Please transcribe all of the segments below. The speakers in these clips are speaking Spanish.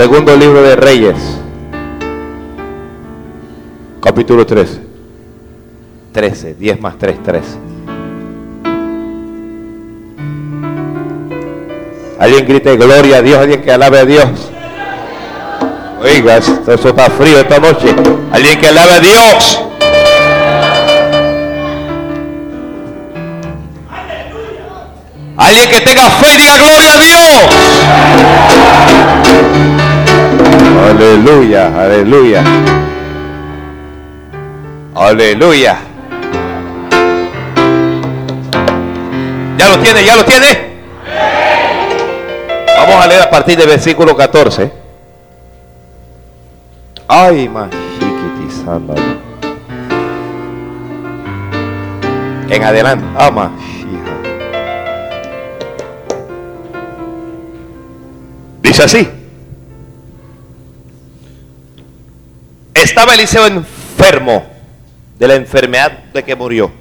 Segundo libro de Reyes, capítulo 13. 13, 10 más 3, 3. Alguien grite gloria a Dios, alguien que alabe a Dios. Oiga, esto, está frío esta noche. Alguien que alabe a Dios. Alguien que tenga fe, diga gloria a Dios. Aleluya, aleluya. Aleluya. ¿Ya lo tiene? ¿Ya lo tiene? Vamos a leer a partir del versículo 14. Ay, más En adelante, ama. Dice así. Estaba Eliseo enfermo de la enfermedad de que murió.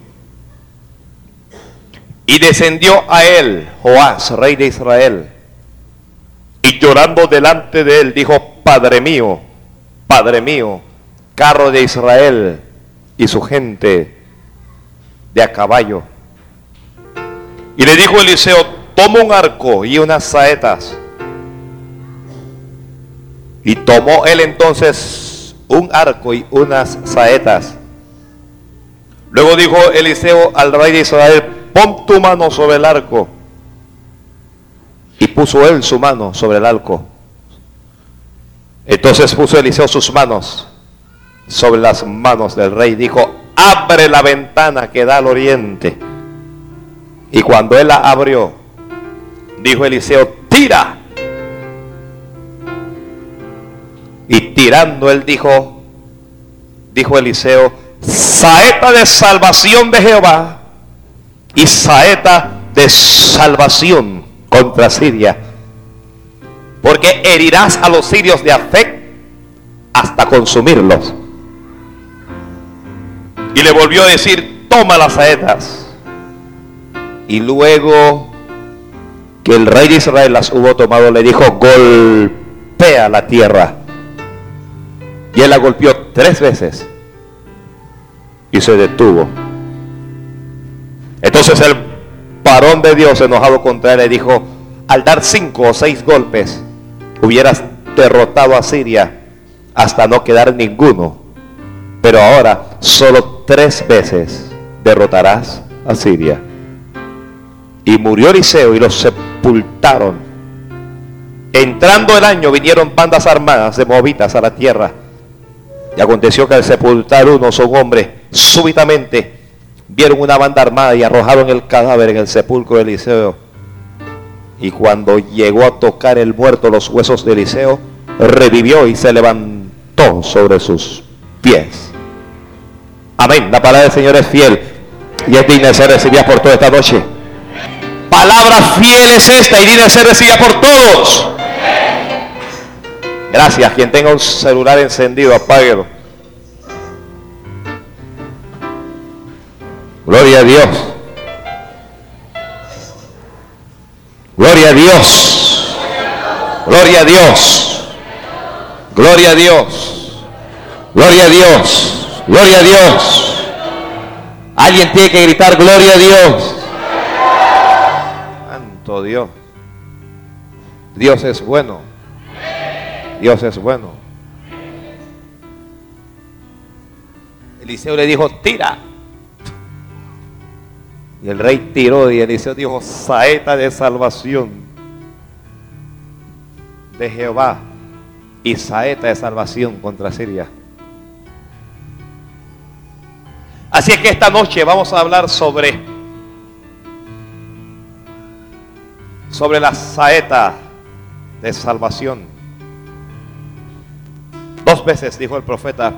Y descendió a él Joás, rey de Israel. Y llorando delante de él dijo, Padre mío, Padre mío, carro de Israel y su gente de a caballo. Y le dijo Eliseo, toma un arco y unas saetas. Y tomó él entonces un arco y unas saetas. Luego dijo Eliseo al rey de Israel, pon tu mano sobre el arco. Y puso él su mano sobre el arco. Entonces puso Eliseo sus manos sobre las manos del rey. Dijo, abre la ventana que da al oriente. Y cuando él la abrió, dijo Eliseo, tirando él dijo, dijo Eliseo, saeta de salvación de Jehová y saeta de salvación contra Siria. Porque herirás a los sirios de Afec hasta consumirlos. Y le volvió a decir, toma las saetas. Y luego que el rey de Israel las hubo tomado, le dijo, golpea la tierra. Y él la golpeó tres veces. Y se detuvo. Entonces el varón de Dios enojado contra él le dijo, al dar cinco o seis golpes, hubieras derrotado a Siria hasta no quedar ninguno. Pero ahora solo tres veces derrotarás a Siria. Y murió Eliseo y los sepultaron. Entrando el año vinieron bandas armadas de moabitas a la tierra. Y aconteció que al sepultar uno un hombre, súbitamente vieron una banda armada y arrojaron el cadáver en el sepulcro de Eliseo. Y cuando llegó a tocar el muerto los huesos de Eliseo, revivió y se levantó sobre sus pies. Amén. La palabra del Señor es fiel y es digna de ser recibida por toda esta noche. Palabra fiel es esta y digna de ser recibida por todos. Gracias. Quien tenga un celular encendido, apáguelo. Gloria a Dios. Gloria a Dios. Gloria a Dios. Gloria a Dios. Gloria a Dios. Gloria a Dios. Alguien tiene que gritar gloria a Dios. Santo Dios. Dios es bueno. Dios es bueno. Eliseo le dijo, tira. Y el rey tiró y Eliseo dijo, saeta de salvación de Jehová y saeta de salvación contra Siria. Así es que esta noche vamos a hablar sobre sobre la saeta de salvación. Dos veces dijo el profeta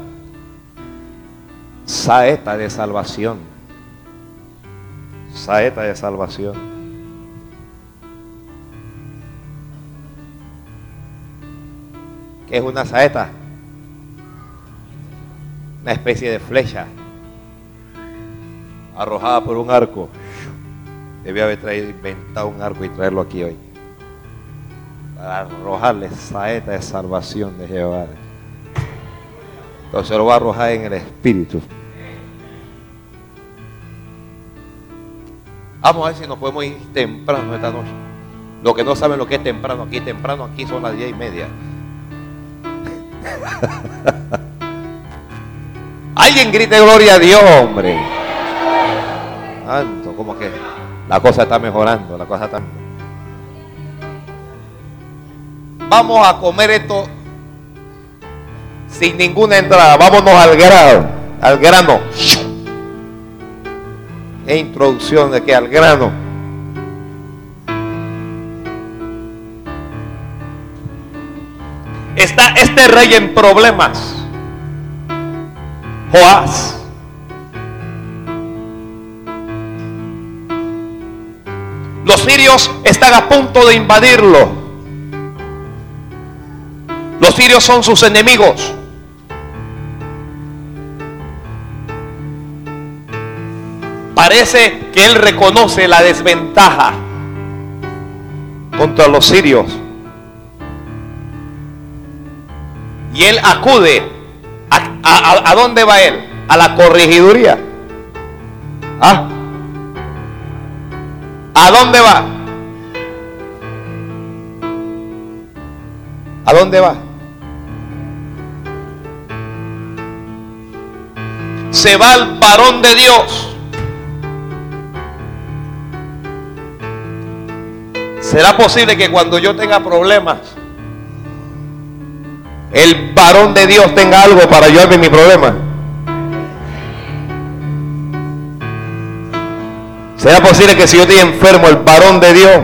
saeta de salvación saeta de salvación. ¿Qué es una saeta? Una especie de flecha arrojada por un arco. Debía haber traído, inventado un arco y traerlo aquí hoy. para arrojarle saeta de salvación de Jehová. Entonces lo va a arrojar en el espíritu. Vamos a ver si nos podemos ir temprano esta noche. Los que no saben lo que es temprano aquí, temprano aquí son las diez y media. Alguien grite gloria a Dios, hombre. Santo, como que la cosa está mejorando, la cosa está Vamos a comer esto sin ninguna entrada. Vámonos al grano, al grano. E introducción de que al grano. Está este rey en problemas. Joás. Los sirios están a punto de invadirlo. Los sirios son sus enemigos. Parece que él reconoce la desventaja contra los sirios. Y él acude. ¿A, dónde va él? A la corregiduría. ¿Ah? ¿A dónde va? ¿A dónde va? Se va al varón de Dios. ¿Será posible que cuando yo tenga problemas, el varón de Dios tenga algo para ayudarme en mi problema? ¿Será posible que si yo estoy enfermo, el varón de Dios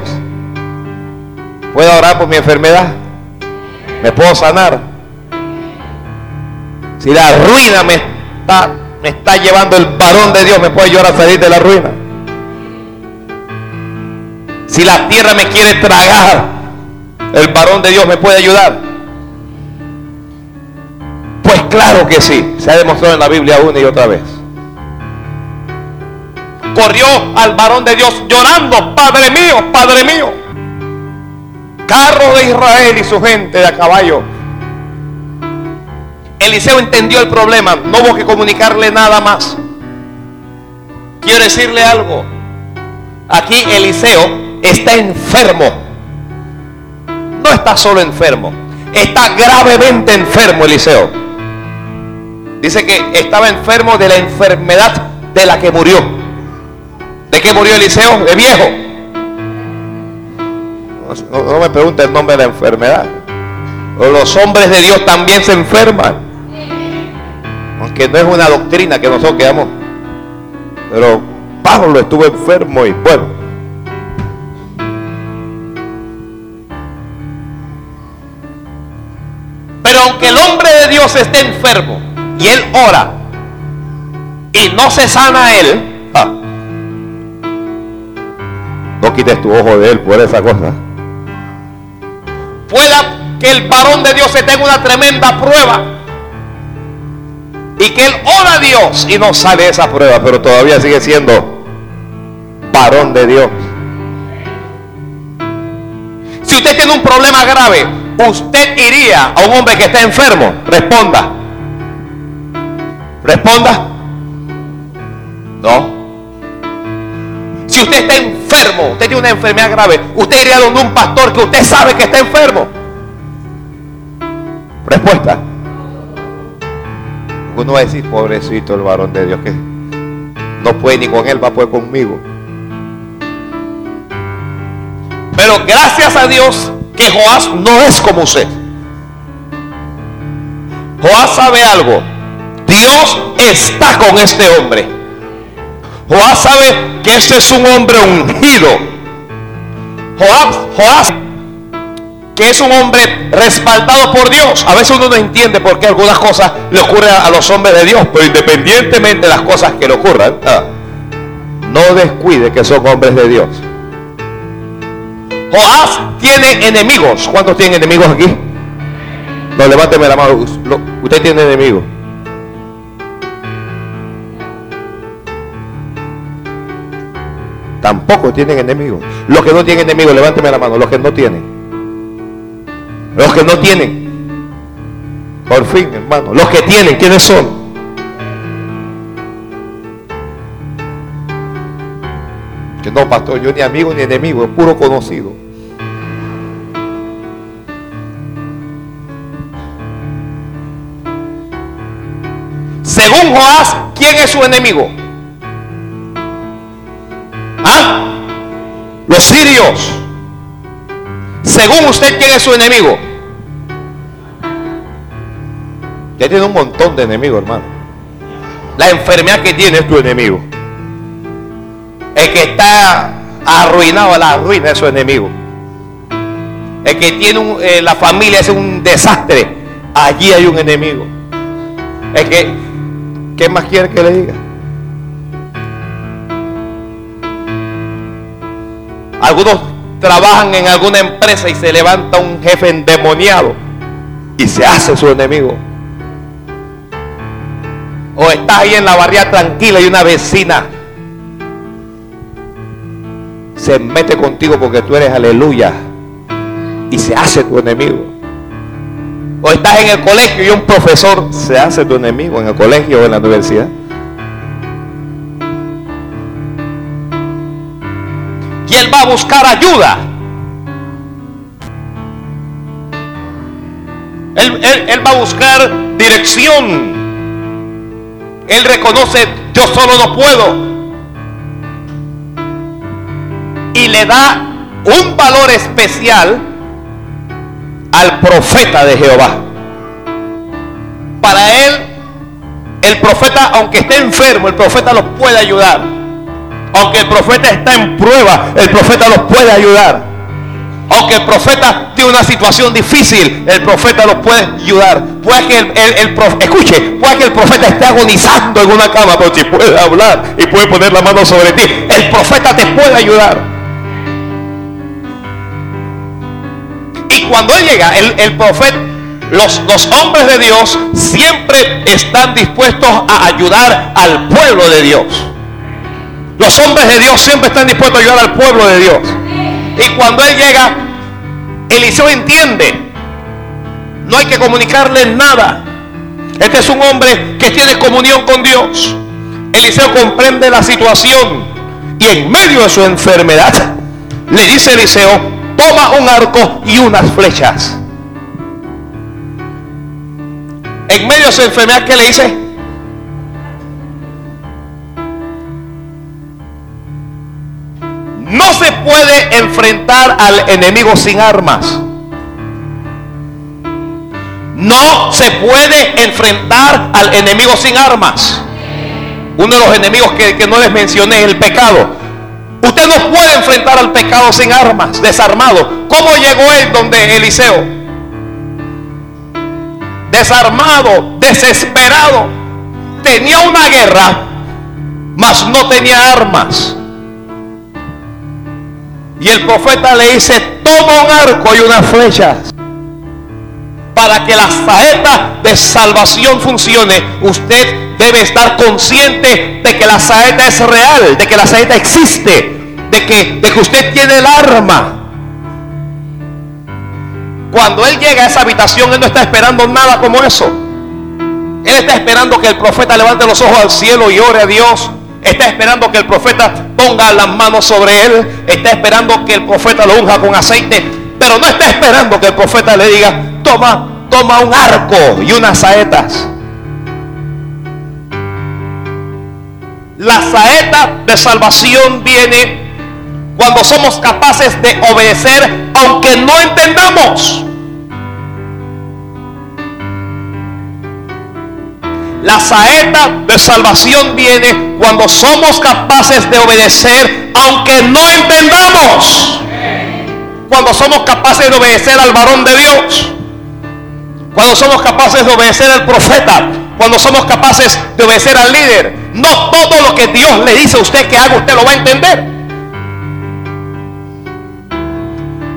pueda orar por mi enfermedad? ¿Me puedo sanar? Si la ruina me está, me está llevando el varón de Dios, ¿me puede ayudar a salir de la ruina? Si la tierra me quiere tragar, el varón de Dios me puede ayudar. Pues claro que sí, se ha demostrado en la Biblia una y otra vez. Corrió al varón de Dios llorando, Padre mío, Padre mío. Carro de Israel y su gente de a caballo. Eliseo entendió el problema, no hubo que comunicarle nada más. Quiero decirle algo. Aquí Eliseo está enfermo. No está solo enfermo, está gravemente enfermo Eliseo. Dice que estaba enfermo de la enfermedad de la que murió. ¿De qué murió Eliseo? De viejo. No, me pregunte el nombre de la enfermedad. Los hombres de Dios también se enferman. Aunque no es una doctrina que nosotros quedamos. Pero Pablo estuvo enfermo y bueno. Aunque el hombre de Dios esté enfermo y él ora y no se sana él, ah, no quites tu ojo de él por esa cosa. Pueda que el varón de Dios se tenga una tremenda prueba y que él ora a Dios y no sale esa prueba, pero todavía sigue siendo varón de Dios. Si usted tiene un problema grave, usted iría a un hombre que está enfermo? Responda. Responda. No. Si usted está enfermo, usted tiene una enfermedad grave, usted iría donde un pastor que usted sabe que está enfermo. Respuesta. Uno va a decir, pobrecito el varón de Dios, que no puede ni con él, va a poder conmigo. Pero gracias a Dios que Joás no es como usted. Joás sabe algo. Dios está con este hombre. Joás sabe que este es un hombre ungido. Joás, Joás que es un hombre respaldado por Dios. A veces uno no entiende por qué algunas cosas le ocurren a los hombres de Dios, pero independientemente de las cosas que le ocurran, ah, no descuide que son hombres de Dios. Joás tiene enemigos. ¿Cuántos tienen enemigos aquí? No, levánteme la mano. Usted tiene enemigos. Tampoco tienen enemigos. Los que no tienen enemigos, levánteme la mano. Los que no tienen. Los que no tienen. Por fin, hermano. Los que tienen, ¿quiénes son? No, pastor, yo ni amigo ni enemigo, es puro conocido. Según Joás, ¿quién es su enemigo? ¿Ah? Los sirios. Según usted, ¿quién es su enemigo? Ya tiene un montón de enemigos, hermano. La enfermedad que tiene es tu enemigo. El que está arruinado, la ruina es su enemigo. El que tiene eh, la familia es un desastre. Allí hay un enemigo. Que, ¿qué más quiere que le diga? Algunos trabajan en alguna empresa y se levanta un jefe endemoniado y se hace su enemigo. O estás ahí en la barriada tranquila y una vecina se mete contigo porque tú eres aleluya y se hace tu enemigo. O estás en el colegio y un profesor se hace tu enemigo en el colegio o en la universidad. Y él va a buscar ayuda. Él, él va a buscar dirección. Él reconoce, yo solo no puedo. Y le da un valor especial al profeta de Jehová. Para él, el profeta, aunque esté enfermo, el profeta los puede ayudar. Aunque el profeta está en prueba, el profeta los puede ayudar. Aunque el profeta tiene una situación difícil, el profeta los puede ayudar. Puede que el, escuche, puede que el profeta esté agonizando en una cama, pero si puede hablar y puede poner la mano sobre ti, el profeta te puede ayudar. Y cuando él llega, el, profeta, los, los hombres de Dios siempre están dispuestos a ayudar al pueblo de Dios. Los hombres de Dios siempre están dispuestos a ayudar al pueblo de Dios. Y cuando él llega, Eliseo entiende. No hay que comunicarle nada. Este es un hombre que tiene comunión con Dios. Eliseo comprende la situación. Y en medio de su enfermedad, le dice Eliseo, toma un arco y unas flechas. En medio de su enfermedad, ¿qué le dice? No se puede enfrentar al enemigo sin armas. No se puede enfrentar al enemigo sin armas. Uno de los enemigos que, no les mencioné es el pecado. Usted no puede enfrentar al pecado sin armas, desarmado. ¿Cómo llegó él donde Eliseo? Desarmado, desesperado. Tenía una guerra, mas no tenía armas. Y el profeta le dice, toma un arco y unas flechas. Para que la saeta de salvación funcione, usted debe estar consciente de que la saeta es real, de que la saeta existe, de que, de que usted tiene el arma. Cuando él llega a esa habitación, él no está esperando nada como eso. Él está esperando que el profeta levante los ojos al cielo y ore a Dios Está esperando que el profeta ponga las manos sobre él. Está esperando que el profeta lo unja con aceite. Pero no está esperando que el profeta le diga, toma, toma un arco y unas saetas. La saeta de salvación viene cuando somos capaces de obedecer aunque no entendamos. La saeta de salvación viene cuando somos capaces de obedecer aunque no entendamos. Cuando somos capaces de obedecer al varón de Dios. Cuando somos capaces de obedecer al profeta. Cuando somos capaces de obedecer al líder. No todo lo que Dios le dice a usted que haga, usted lo va a entender.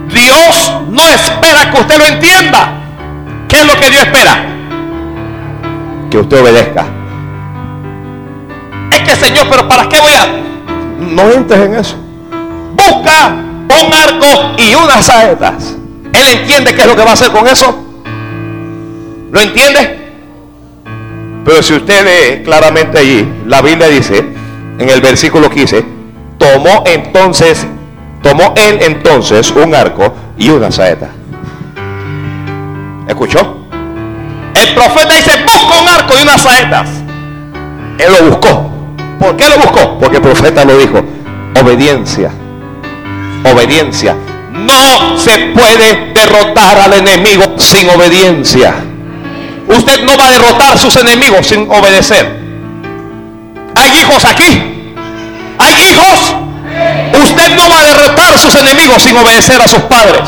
Dios no espera que usted lo entienda. ¿Qué es lo que Dios espera? que usted obedezca. Es que Señor, pero ¿para qué voy a...? No entres en eso. Busca un arco y unas saetas. Él entiende qué es lo que va a hacer con eso. ¿Lo entiende? Pero si usted ve claramente allí, la Biblia dice, en el versículo 15, tomó entonces, tomó él entonces un arco y una saeta. ¿Escuchó? El profeta dice, busca un arco y unas saetas. Él lo buscó. ¿Por qué lo buscó? Porque el profeta lo dijo. Obediencia. Obediencia. No se puede derrotar al enemigo sin obediencia. Usted no va a derrotar a sus enemigos sin obedecer. Hay hijos aquí. Hay hijos. Usted no va a derrotar a sus enemigos sin obedecer a sus padres.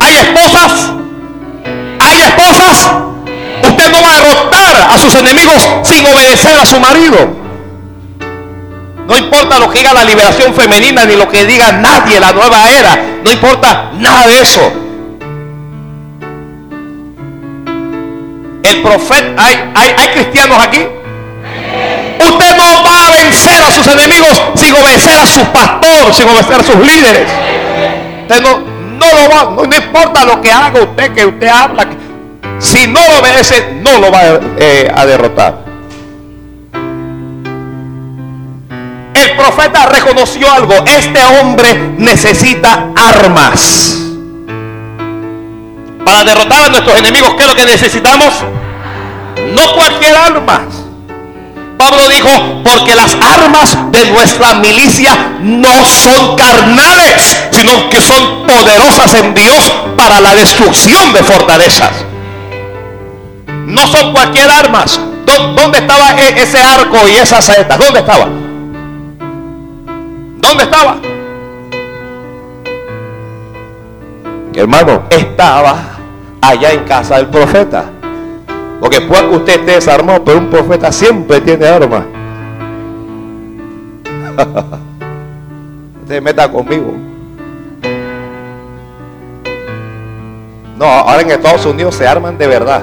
Hay esposas. Hay esposas. Usted no va a derrotar a sus enemigos sin obedecer a su marido. No importa lo que diga la liberación femenina ni lo que diga nadie, la nueva era. No importa nada de eso. El profeta, hay, hay, cristianos aquí. Usted no va a vencer a sus enemigos sin obedecer a su pastor, sin obedecer a sus líderes. Usted no, no lo va, no, importa lo que haga usted, que usted habla. Si no lo obedece, no lo va eh, a derrotar. El profeta reconoció algo. Este hombre necesita armas. Para derrotar a nuestros enemigos, ¿qué es lo que necesitamos? No cualquier arma. Pablo dijo, porque las armas de nuestra milicia no son carnales, sino que son poderosas en Dios para la destrucción de fortalezas. No son cualquier armas. ¿Dónde estaba e-, ese arco y esa saeta? ¿Dónde estaba? ¿Dónde estaba? Hermano, estaba allá en casa del profeta. Porque puede que usted esté desarmado, pero un profeta siempre tiene armas. Usted meta conmigo. No, ahora en Estados Unidos se arman de verdad.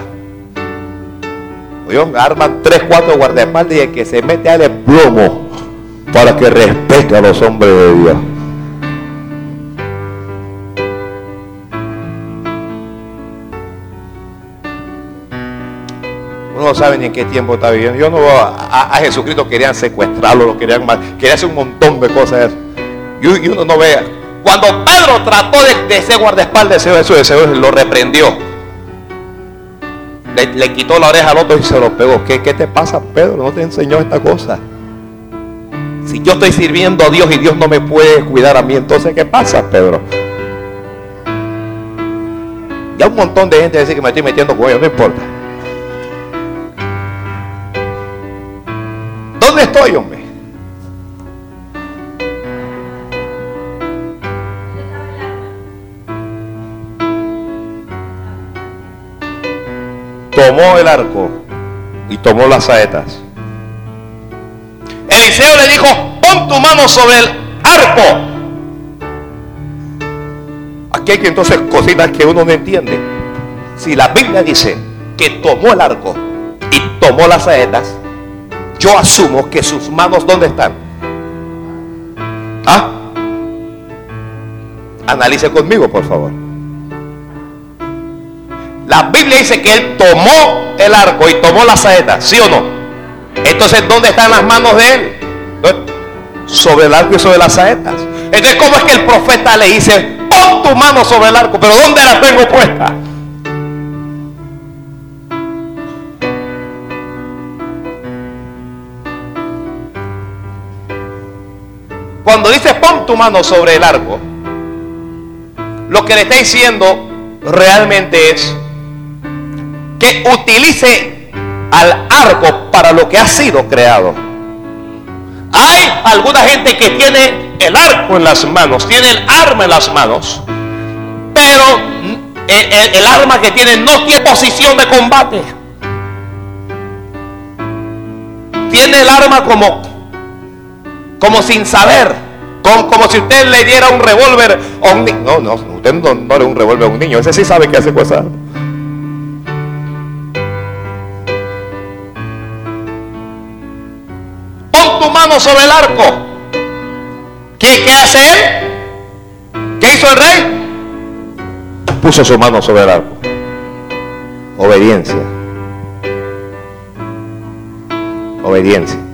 Oye, arman tres, cuatro guardaespaldas y el que se mete al plomo para que respete a los hombres de Dios. No sabe ni en qué tiempo está viviendo. Yo no a, a, Jesucristo querían secuestrarlo, lo querían mal, querían hacer un montón de cosas. Y, uno no vea. Cuando Pedro trató de, de ser guardaespaldas de Jesús, Jesús lo reprendió. Le, quitó la oreja al otro y se lo pegó. ¿Qué, ¿Qué te pasa, Pedro? No te enseñó esta cosa. Si yo estoy sirviendo a Dios y Dios no me puede cuidar a mí, entonces ¿qué pasa, Pedro? Ya un montón de gente dice que me estoy metiendo con ellos, no importa. ¿Dónde estoy, hombre? Tomó el arco y tomó las saetas. Eliseo le dijo, pon tu mano sobre el arco. Aquí hay que entonces cositas que uno no entiende. Si la Biblia dice que tomó el arco y tomó las saetas, yo asumo que sus manos ¿dónde están? ¿Ah? Analice conmigo, por favor. La Biblia dice que él tomó el arco y tomó las saetas, ¿sí o no? Entonces, ¿dónde están las manos de él? Sobre el arco y sobre las saetas. Entonces, ¿cómo es que el profeta le dice, pon tu mano sobre el arco, pero ¿dónde la tengo puesta? Cuando dice pon tu mano sobre el arco, lo que le está diciendo realmente es que utilice al arco para lo que ha sido creado. Hay alguna gente que tiene el arco en las manos, tiene el arma en las manos, pero el, arma que tiene no tiene posición de combate. Tiene el arma como, como sin saber, como, si usted le diera un revólver a un niño. No, no, usted no, no le un revólver a un niño, ese sí sabe qué hace con esa arma. mano sobre el arco. ¿Qué, ¿Qué, hace él? ¿Qué hizo el rey? puso su mano sobre el arco. Obediencia. Obediencia.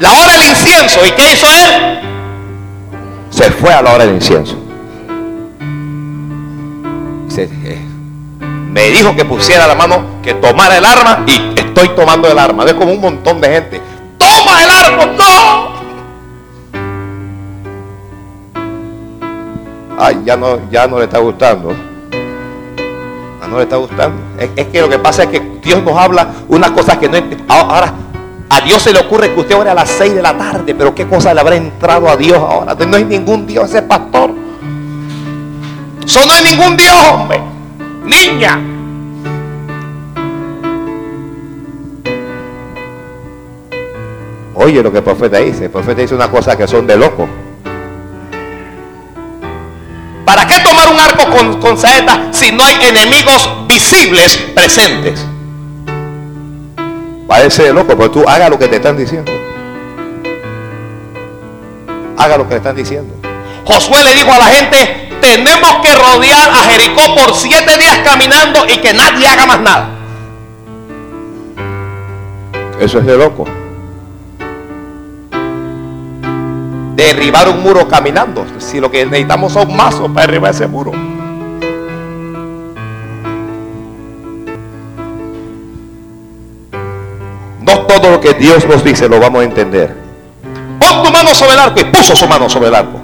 La hora del incienso. ¿Y qué hizo él? Se fue a la hora del incienso. Eh, me dijo que pusiera la mano, que tomara el arma y estoy tomando el arma. Es como un montón de gente. ¡Toma el arma! ¡No! Ay, ya no, ya no le está gustando. Ya no le está gustando. Es, que lo que pasa es que Dios nos habla unas cosas que no Ahora, a Dios se le ocurre que usted ore a las 6 de la tarde, pero qué cosa le habrá entrado a Dios ahora. No hay ningún Dios ese pastor. Eso no hay ningún Dios, hombre. Niña. Oye lo que el profeta dice. El profeta dice una cosa que son de loco. ¿Para qué tomar un arco con, con saeta si no hay enemigos visibles presentes? Parece de loco, pero tú haga lo que te están diciendo. Haga lo que le están diciendo. Josué le dijo a la gente, tenemos que rodear a Jericó por siete días caminando y que nadie haga más nada. Eso es de loco. Derribar un muro caminando. Si lo que necesitamos son mazos para derribar ese muro. Que Dios nos dice lo vamos a entender. Pon tu mano sobre el arco y puso su mano sobre el arco.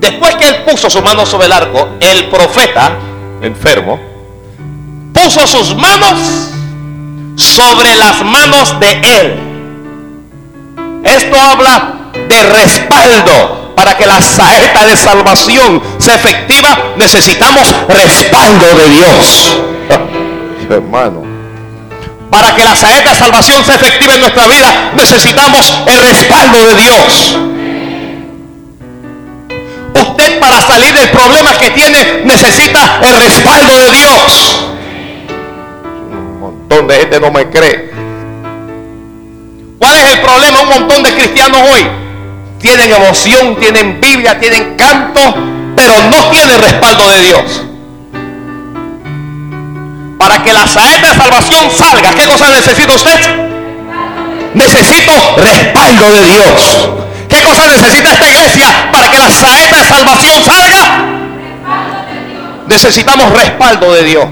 Después que él puso su mano sobre el arco, el profeta, enfermo, puso sus manos sobre las manos de él. Esto habla de respaldo. Para que la saeta de salvación sea efectiva, necesitamos respaldo de Dios. Hermano. Para que la saeta de salvación sea efectiva en nuestra vida, necesitamos el respaldo de Dios. Usted para salir del problema que tiene necesita el respaldo de Dios. Un montón de gente no me cree. ¿Cuál es el problema? Un montón de cristianos hoy tienen emoción, tienen Biblia, tienen canto, pero no tienen respaldo de Dios. Para que la saeta de salvación salga, ¿qué cosa necesita usted? Necesito respaldo de Dios. ¿Qué cosa necesita esta iglesia para que la saeta de salvación salga? Necesitamos respaldo de Dios.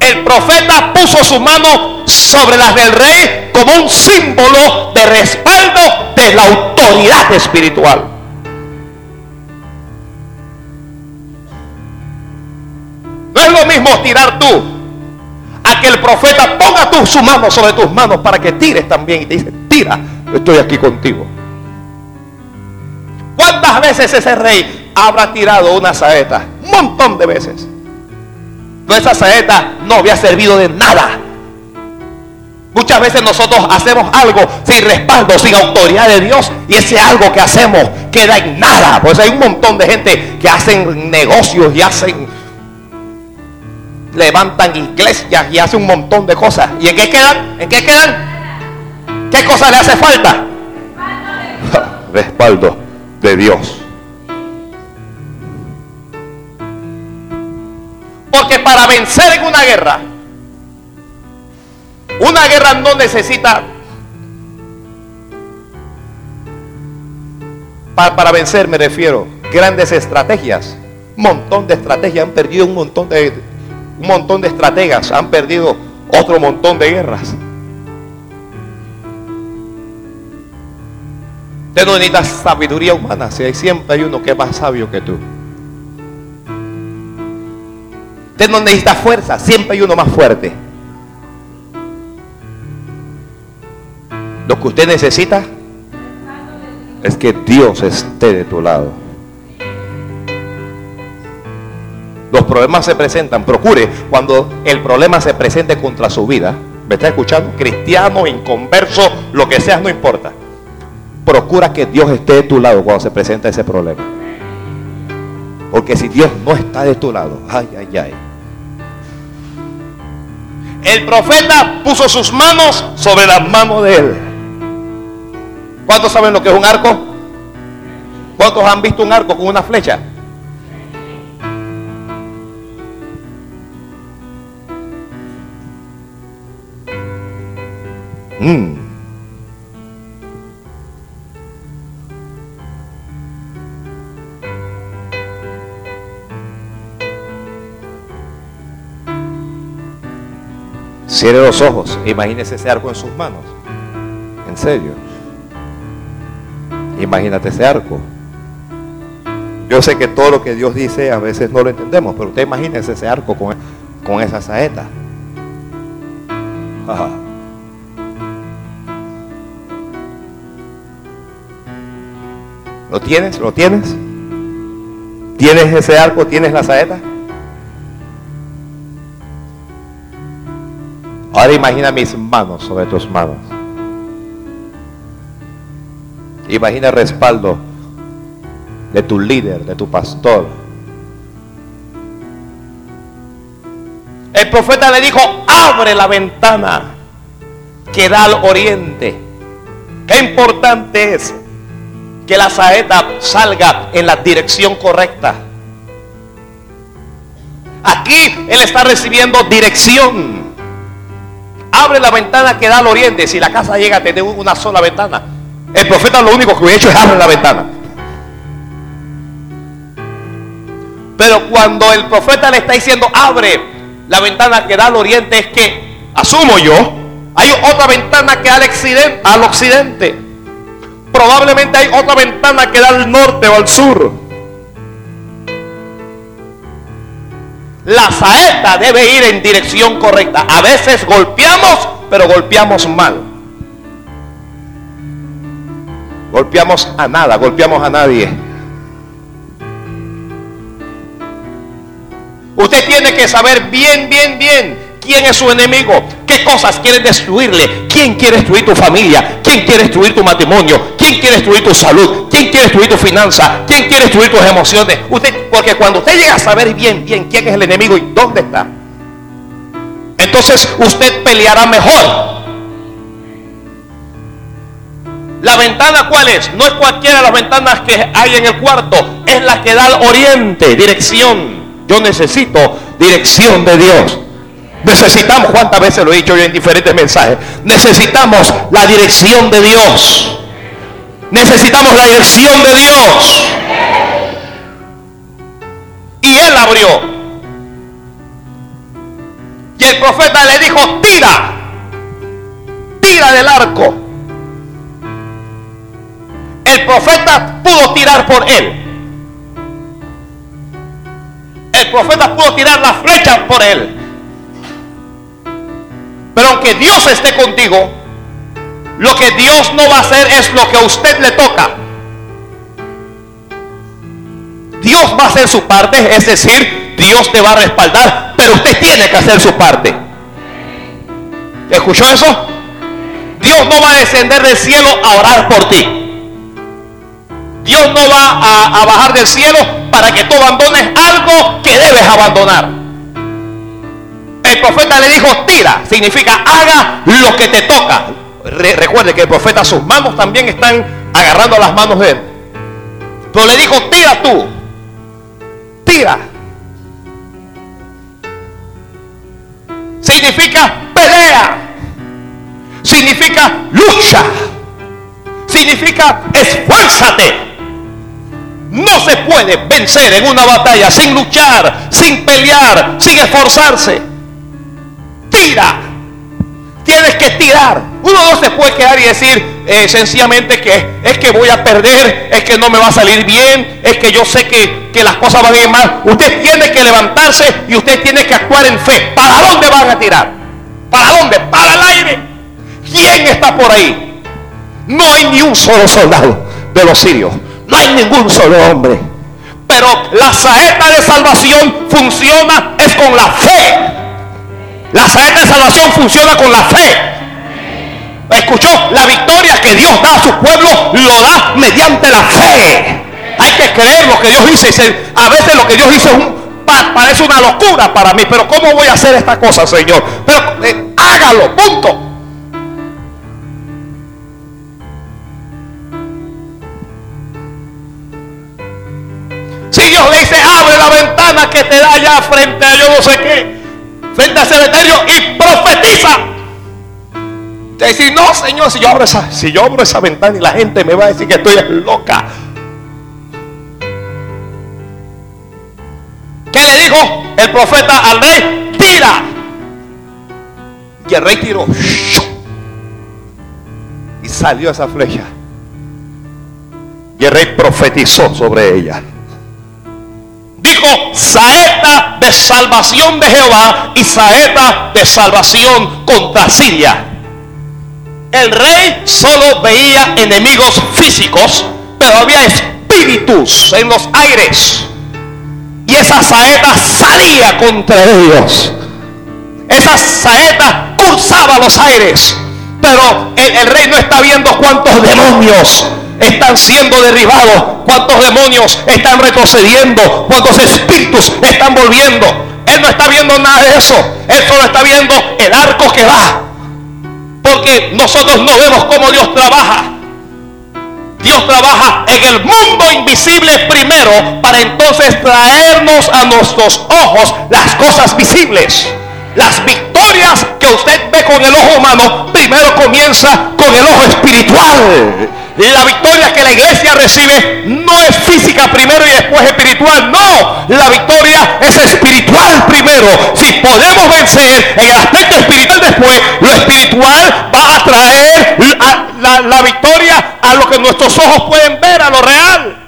El profeta puso su mano sobre las del rey como un símbolo de respaldo de la autoridad espiritual. No es lo mismo tirar tú a que el profeta ponga tu, su mano sobre tus manos para que tires también y te dice, tira, estoy aquí contigo. ¿Cuántas veces ese rey habrá tirado una saeta? Un montón de veces. Pero esa saeta no había servido de nada. Muchas veces nosotros hacemos algo sin respaldo, sin autoridad de Dios. Y ese algo que hacemos queda en nada. Pues hay un montón de gente que hacen negocios y hacen... Levantan iglesias y hacen un montón de cosas. ¿Y en qué quedan? ¿En qué quedan? ¿Qué cosa le hace falta? Respaldo de Dios. Porque para vencer en una guerra, una guerra no necesita, para, para vencer me refiero, grandes estrategias. Montón de estrategias han perdido un montón de, un montón de estrategas, han perdido otro montón de guerras. Usted no necesita sabiduría humana, si hay, siempre hay uno que es más sabio que tú. Usted no necesita fuerza, siempre hay uno más fuerte. Lo que usted necesita es que Dios esté de tu lado. Los problemas se presentan. Procure cuando el problema se presente contra su vida. ¿Me está escuchando? Cristiano, inconverso, lo que seas, no importa procura que Dios esté de tu lado cuando se presenta ese problema. Porque si Dios no está de tu lado, ay, ay, ay. El profeta puso sus manos sobre las manos de él. ¿Cuántos saben lo que es un arco? ¿Cuántos han visto un arco con una flecha? Mm. Cierre los ojos, imagínese ese arco en sus manos. En serio. Imagínate ese arco. Yo sé que todo lo que Dios dice a veces no lo entendemos, pero usted imagínese ese arco con, con esa saeta. ¿Lo tienes? ¿Lo tienes? ¿Tienes ese arco? ¿Tienes la saeta? Ahora imagina mis manos sobre tus manos. Imagina el respaldo de tu líder, de tu pastor. El profeta le dijo, abre la ventana que da al oriente. Qué importante es que la saeta salga en la dirección correcta. Aquí él está recibiendo dirección. Abre la ventana que da al oriente. Si la casa llega a tener una sola ventana, el profeta lo único que hubiera hecho es abrir la ventana. Pero cuando el profeta le está diciendo abre la ventana que da al oriente, es que, asumo yo, hay otra ventana que da. Al occidente. Probablemente hay otra ventana que da al norte o al sur. La saeta debe ir en dirección correcta. A veces golpeamos, pero golpeamos mal. Golpeamos a nada, golpeamos a nadie. Usted tiene que saber bien, bien, bien quién es su enemigo, qué cosas quiere destruirle, quién quiere destruir tu familia, quién quiere destruir tu matrimonio, quién quiere destruir tu salud, quién quiere destruir tu finanza, quién quiere destruir tus emociones. Usted, porque cuando usted llega a saber bien, bien quién es el enemigo y dónde está, entonces usted peleará mejor. La ventana cuál es? No es cualquiera de las ventanas que hay en el cuarto, es la que da al oriente, dirección. Yo necesito dirección de Dios. Necesitamos, cuántas veces lo he dicho yo en diferentes mensajes, necesitamos la dirección de Dios. Necesitamos la dirección de Dios. Y él abrió. Y el profeta le dijo, tira, tira del arco. El profeta pudo tirar por él. El profeta pudo tirar la flecha por él. Pero aunque Dios esté contigo, lo que Dios no va a hacer es lo que a usted le toca. Dios va a hacer su parte, es decir, Dios te va a respaldar, pero usted tiene que hacer su parte. ¿Escuchó eso? Dios no va a descender del cielo a orar por ti. Dios no va a, bajar del cielo para que tú abandones algo que debes abandonar. El profeta le dijo, tira, significa haga lo que te toca. Recuerde que el profeta, sus manos también están agarrando las manos de él. Pero le dijo, tira tú, tira. Significa pelea. Significa lucha. Significa esfuérzate. No se puede vencer en una batalla sin luchar, sin pelear, sin esforzarse. Tira. Tienes que tirar. Uno no se puede quedar y decir eh, sencillamente que es que voy a perder, es que no me va a salir bien, es que yo sé que, que las cosas van a ir mal. Usted tiene que levantarse y usted tiene que actuar en fe. ¿Para dónde van a tirar? ¿Para dónde? Para el aire. ¿Quién está por ahí? No hay ni un solo soldado de los sirios. No hay ningún solo hombre. Pero la saeta de salvación funciona es con la fe. La saeta de salvación funciona con la fe. ¿Escuchó? La victoria que Dios da a su pueblo lo da mediante la fe. Hay que creer lo que Dios dice. A veces lo que Dios dice es parece una locura para mí. Pero ¿cómo voy a hacer esta cosa, Señor? Pero eh, hágalo, punto. Si Dios le dice, abre la ventana que te da allá frente a yo no sé qué frente al cementerio y profetiza. Decir, no, Señor, si yo abro esa, si yo abro esa ventana y la gente me va a decir que estoy loca. ¿Qué le dijo el profeta al rey? Tira. Y el rey tiró. Y salió esa flecha. Y el rey profetizó sobre ella. Saeta de salvación de Jehová y saeta de salvación contra Siria. El rey solo veía enemigos físicos, pero había espíritus en los aires. Y esa saeta salía contra ellos. Esa saeta cursaba los aires. Pero el, rey no está viendo cuántos demonios están siendo derribados, cuántos demonios están retrocediendo, cuántos espíritus están volviendo. Él no está viendo nada de eso. Él solo está viendo el arco que va. Porque nosotros no vemos cómo Dios trabaja. Dios trabaja en el mundo invisible primero para entonces traernos a nuestros ojos las cosas visibles. Las victorias que usted ve con el ojo humano primero comienza con el ojo espiritual. La victoria que la iglesia recibe no es física primero y después espiritual. No, la victoria es espiritual primero. Si podemos vencer en el aspecto espiritual después, lo espiritual va a traer la, la victoria a lo que nuestros ojos pueden ver, a lo real.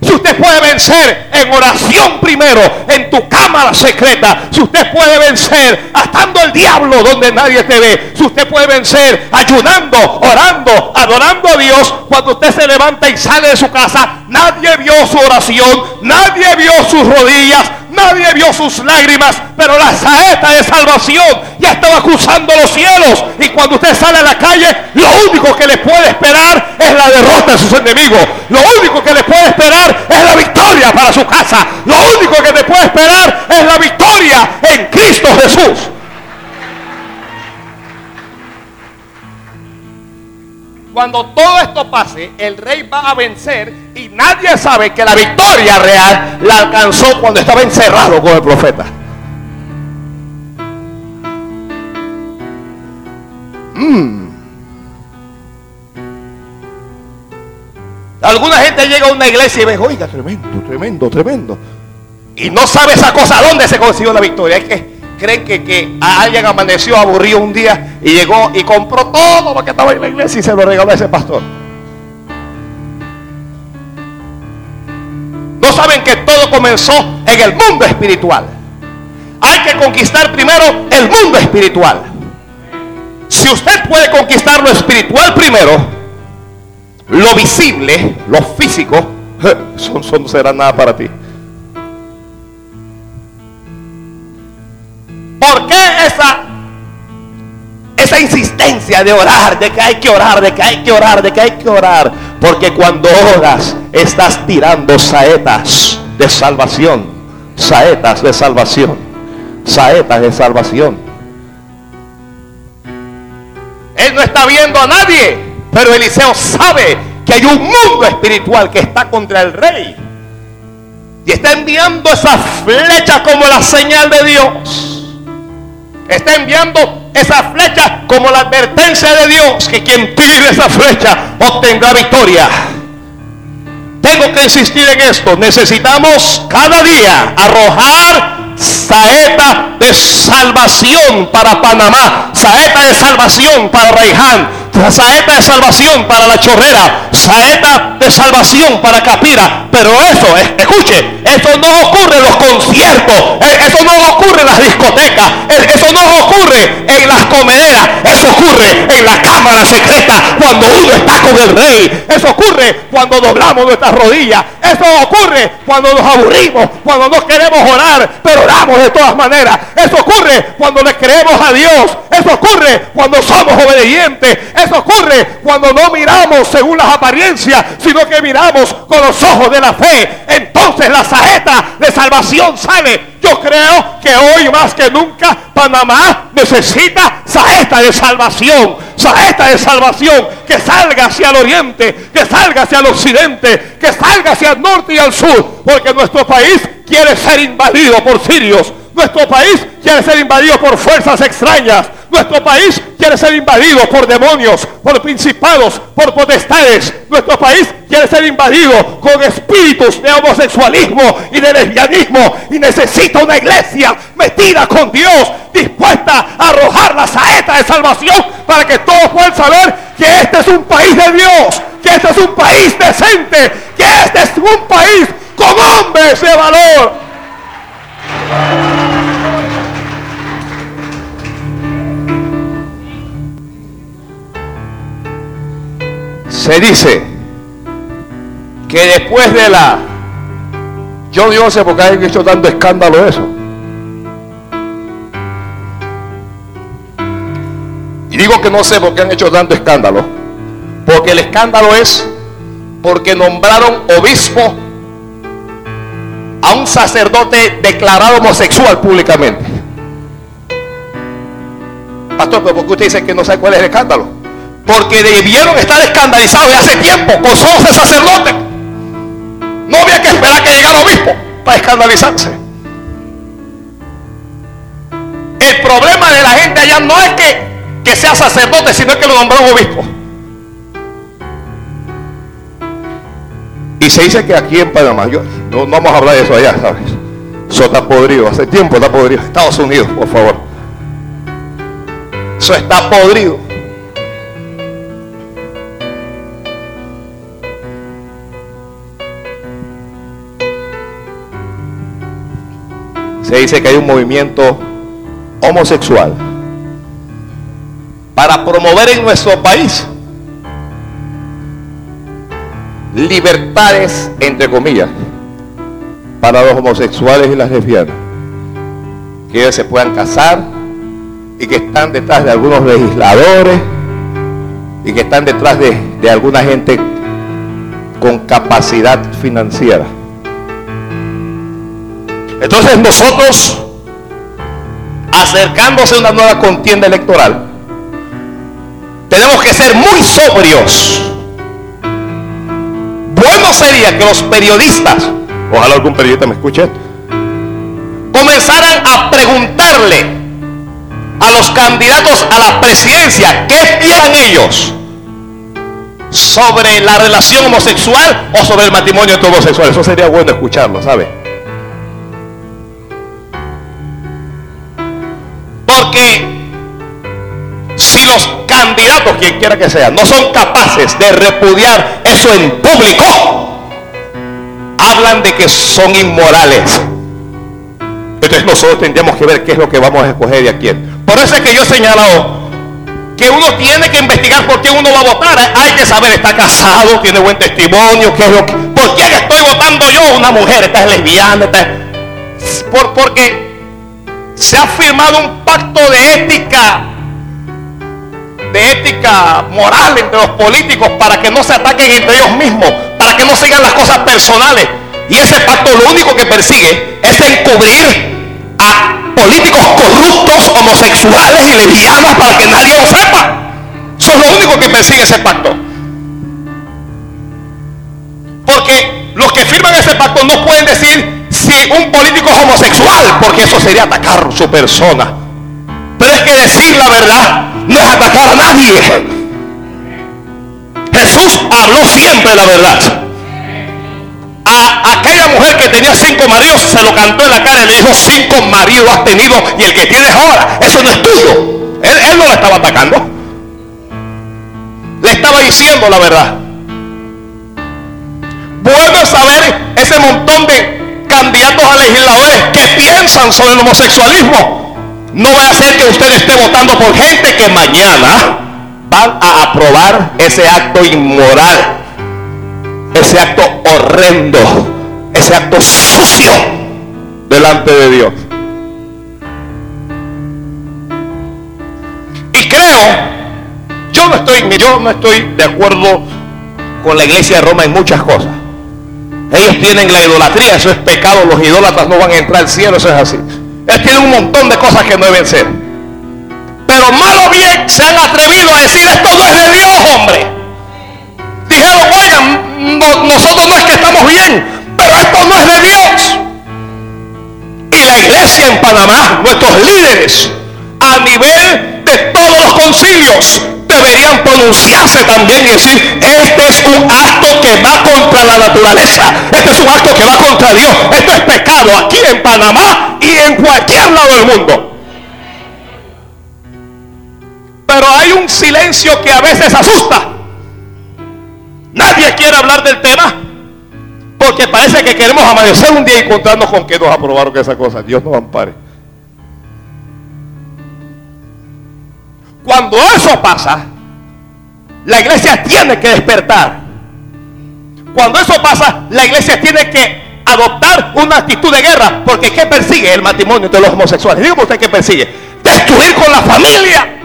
Si usted puede vencer en oración primero, en tu cámara secreta, si usted puede vencer atando el diablo donde nadie te ve, si usted puede vencer ayunando, orando, adorando a Dios, cuando usted se levanta y sale de su casa, nadie vio su oración, nadie vio sus rodillas, Nadie vio sus lágrimas, pero la saeta de salvación ya estaba cruzando los cielos. Y cuando usted sale a la calle, lo único que le puede esperar es la derrota de sus enemigos. Lo único que le puede esperar es la victoria para su casa. Lo único que le puede esperar es la victoria en Cristo Jesús. Cuando todo esto pase, el rey va a vencer y nadie sabe que la victoria real la alcanzó cuando estaba encerrado con el profeta. Mm. Alguna gente llega a una iglesia y ve, oiga, tremendo, tremendo, tremendo. Y no sabe esa cosa, dónde se consiguió la victoria. Es que creen que, alguien amaneció aburrido un día y llegó y compró todo lo que estaba en la iglesia y se lo regaló a ese pastor. No saben que todo comenzó en el mundo espiritual. Hay que conquistar primero el mundo espiritual. Si usted puede conquistar lo espiritual primero, lo visible, lo físico, eso no será nada para ti. ¿Por qué esa, esa insistencia de orar, de que hay que orar, de que hay que orar, de que hay que orar? Porque cuando oras estás tirando saetas de salvación, saetas de salvación, saetas de salvación. Él no está viendo a nadie, pero Eliseo sabe que hay un mundo espiritual que está contra el rey. Y está enviando esa flecha como la señal de Dios. Está enviando esa flecha como la advertencia de Dios que quien tire esa flecha obtendrá victoria. Tengo que insistir en esto. Necesitamos cada día arrojar saeta de salvación para Panamá, saeta de salvación para Reiján, saeta de salvación para la chorrera, saeta de salvación para Capira. Pero eso, escuche, eso no ocurre en los conciertos, eh, eso no ocurre en las discotecas, eh, eso no ocurre en las comederas, eso ocurre en la cámara secreta cuando uno está con el rey. Eso ocurre cuando doblamos nuestras rodillas. Eso ocurre cuando nos aburrimos, cuando no queremos orar, pero oramos de todas maneras. Eso ocurre cuando le creemos a Dios. Eso ocurre cuando somos obedientes. Eso ocurre cuando no miramos según las apariencias, sino que miramos con los ojos de la fe. Entonces la saeta de salvación sale. Yo creo que hoy más que nunca Panamá necesita saeta de salvación. Saeta de salvación que salga hacia el oriente, que salga hacia el occidente, que salga hacia el norte y al sur. Porque nuestro país quiere ser invadido por sirios. Nuestro país quiere ser invadido por fuerzas extrañas. Nuestro país quiere ser invadido por demonios, por principados, por potestades. Nuestro país quiere ser invadido con espíritus de homosexualismo y de lesbianismo. Y necesita una iglesia metida con Dios, dispuesta a arrojar la saeta de salvación para que todos puedan saber que este es un país de Dios, que este es un país decente, que este es un país con hombres de valor. Se dice que después de la... Yo no sé por qué han hecho tanto escándalo eso. Y digo que no sé por qué han hecho tanto escándalo. Porque el escándalo es porque nombraron obispo a un sacerdote declarado homosexual públicamente. Pastor, pero ¿por qué usted dice que no sabe cuál es el escándalo? Porque debieron estar escandalizados de hace tiempo con solo ese sacerdote. No había que esperar que llegara obispo para escandalizarse. El problema de la gente allá no es que, que sea sacerdote, sino que lo nombraron obispo. Y se dice que aquí en Panamá, no, vamos a hablar de eso allá, ¿sabes? Eso está podrido, hace tiempo está podrido. Estados Unidos, por favor. Eso está podrido. Se dice que hay un movimiento homosexual para promover en nuestro país libertades, entre comillas, para los homosexuales y las lesbianas. Que ellos se puedan casar y que están detrás de algunos legisladores y que están detrás de, de alguna gente con capacidad financiera. Entonces nosotros, acercándose a una nueva contienda electoral, tenemos que ser muy sobrios bueno sería que los periodistas, ojalá algún periodista me escuche, comenzaran a preguntarle a los candidatos a la presidencia qué piensan ellos sobre la relación homosexual o sobre el matrimonio entre homosexuales. Eso sería bueno escucharlo, ¿sabe? Si los candidatos, quien quiera que sea, no son capaces de repudiar eso en público, hablan de que son inmorales. Entonces nosotros tendríamos que ver qué es lo que vamos a escoger de a quién. Por eso es que yo he señalado que uno tiene que investigar por quién uno va a votar. Hay que saber, está casado, tiene buen testimonio, qué es lo que, por quién estoy votando yo, una mujer, está lesbiana, está, por, porque se ha firmado un pacto de ética de ética moral entre los políticos para que no se ataquen entre ellos mismos, para que no sigan las cosas personales. Y ese pacto lo único que persigue es encubrir a políticos corruptos, homosexuales y lesbianas para que nadie lo sepa. Eso es lo único que persigue ese pacto. Porque los que firman ese pacto no pueden decir si un político homosexual, porque eso sería atacar su persona. Pero es que decir la verdad no es atacar a nadie. Jesús habló siempre la verdad. A aquella mujer que tenía cinco maridos se lo cantó en la cara y le dijo, cinco maridos has tenido y el que tienes ahora, eso no es tuyo. Él, él no la estaba atacando. Le estaba diciendo la verdad. Vuelve a saber ese montón legisladores que piensan sobre el homosexualismo. No va a ser que usted esté votando por gente que mañana van a aprobar ese acto inmoral, ese acto horrendo, ese acto sucio delante de Dios. Y creo, yo no estoy, yo no estoy de acuerdo con la iglesia de Roma en muchas cosas. Ellos tienen la idolatría, eso es pecado, los idólatras no van a entrar al cielo, eso es así. Él tiene un montón de cosas que no deben ser. Pero malo bien se han atrevido a decir esto no es de Dios, hombre. Dijeron, oigan, nosotros no es que estamos bien, pero esto no es de Dios. iglesia en Panamá, nuestros líderes, a nivel de todos los concilios, deberían pronunciarse también y decir, este es un acto que va contra la naturaleza, este es un acto que va contra Dios, esto es pecado aquí en Panamá y en cualquier lado del mundo. Pero hay un silencio que a veces asusta. Nadie quiere hablar del tema. Porque parece que queremos amanecer un día y encontrarnos con que nos aprobaron esa cosa. Dios nos ampare. Cuando eso pasa, la iglesia tiene que despertar. Cuando eso pasa, la iglesia tiene que adoptar una actitud de guerra. Porque ¿qué persigue el matrimonio de los homosexuales? Dígame usted qué persigue. Destruir con la familia.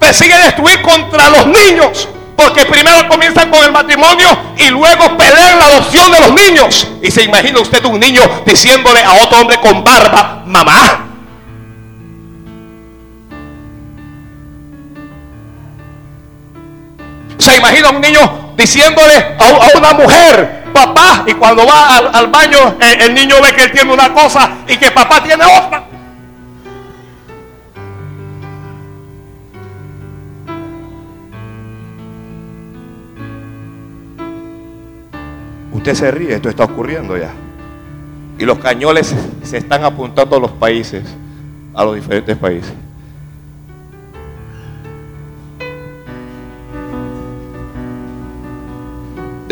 Persigue destruir contra los niños. Porque primero comienzan con el matrimonio y luego pelean la adopción de los niños. Y se imagina usted un niño diciéndole a otro hombre con barba, mamá. Se imagina un niño diciéndole a, una mujer, papá, y cuando va al, baño, el, el niño ve que él tiene una cosa y que papá tiene otra. Usted se ríe, esto está ocurriendo ya. Y los cañones se están apuntando a los países, a los diferentes países.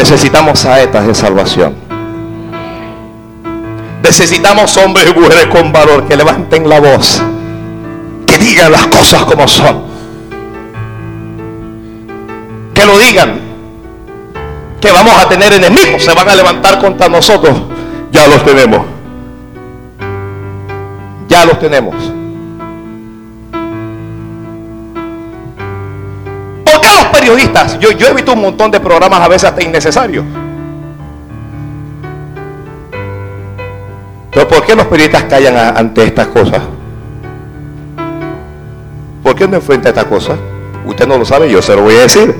Necesitamos saetas de salvación. Necesitamos hombres y mujeres con valor que levanten la voz, que digan las cosas como son. Que lo digan, que vamos a tener enemigos, se van a levantar contra nosotros. Ya los tenemos. Ya los tenemos. Periodistas? Yo, he visto un montón de programas a veces hasta innecesarios. Pero ¿por qué los periodistas callan ante estas cosas? ¿Por qué no enfrenta estas cosas? Usted no lo sabe, yo se lo voy a decir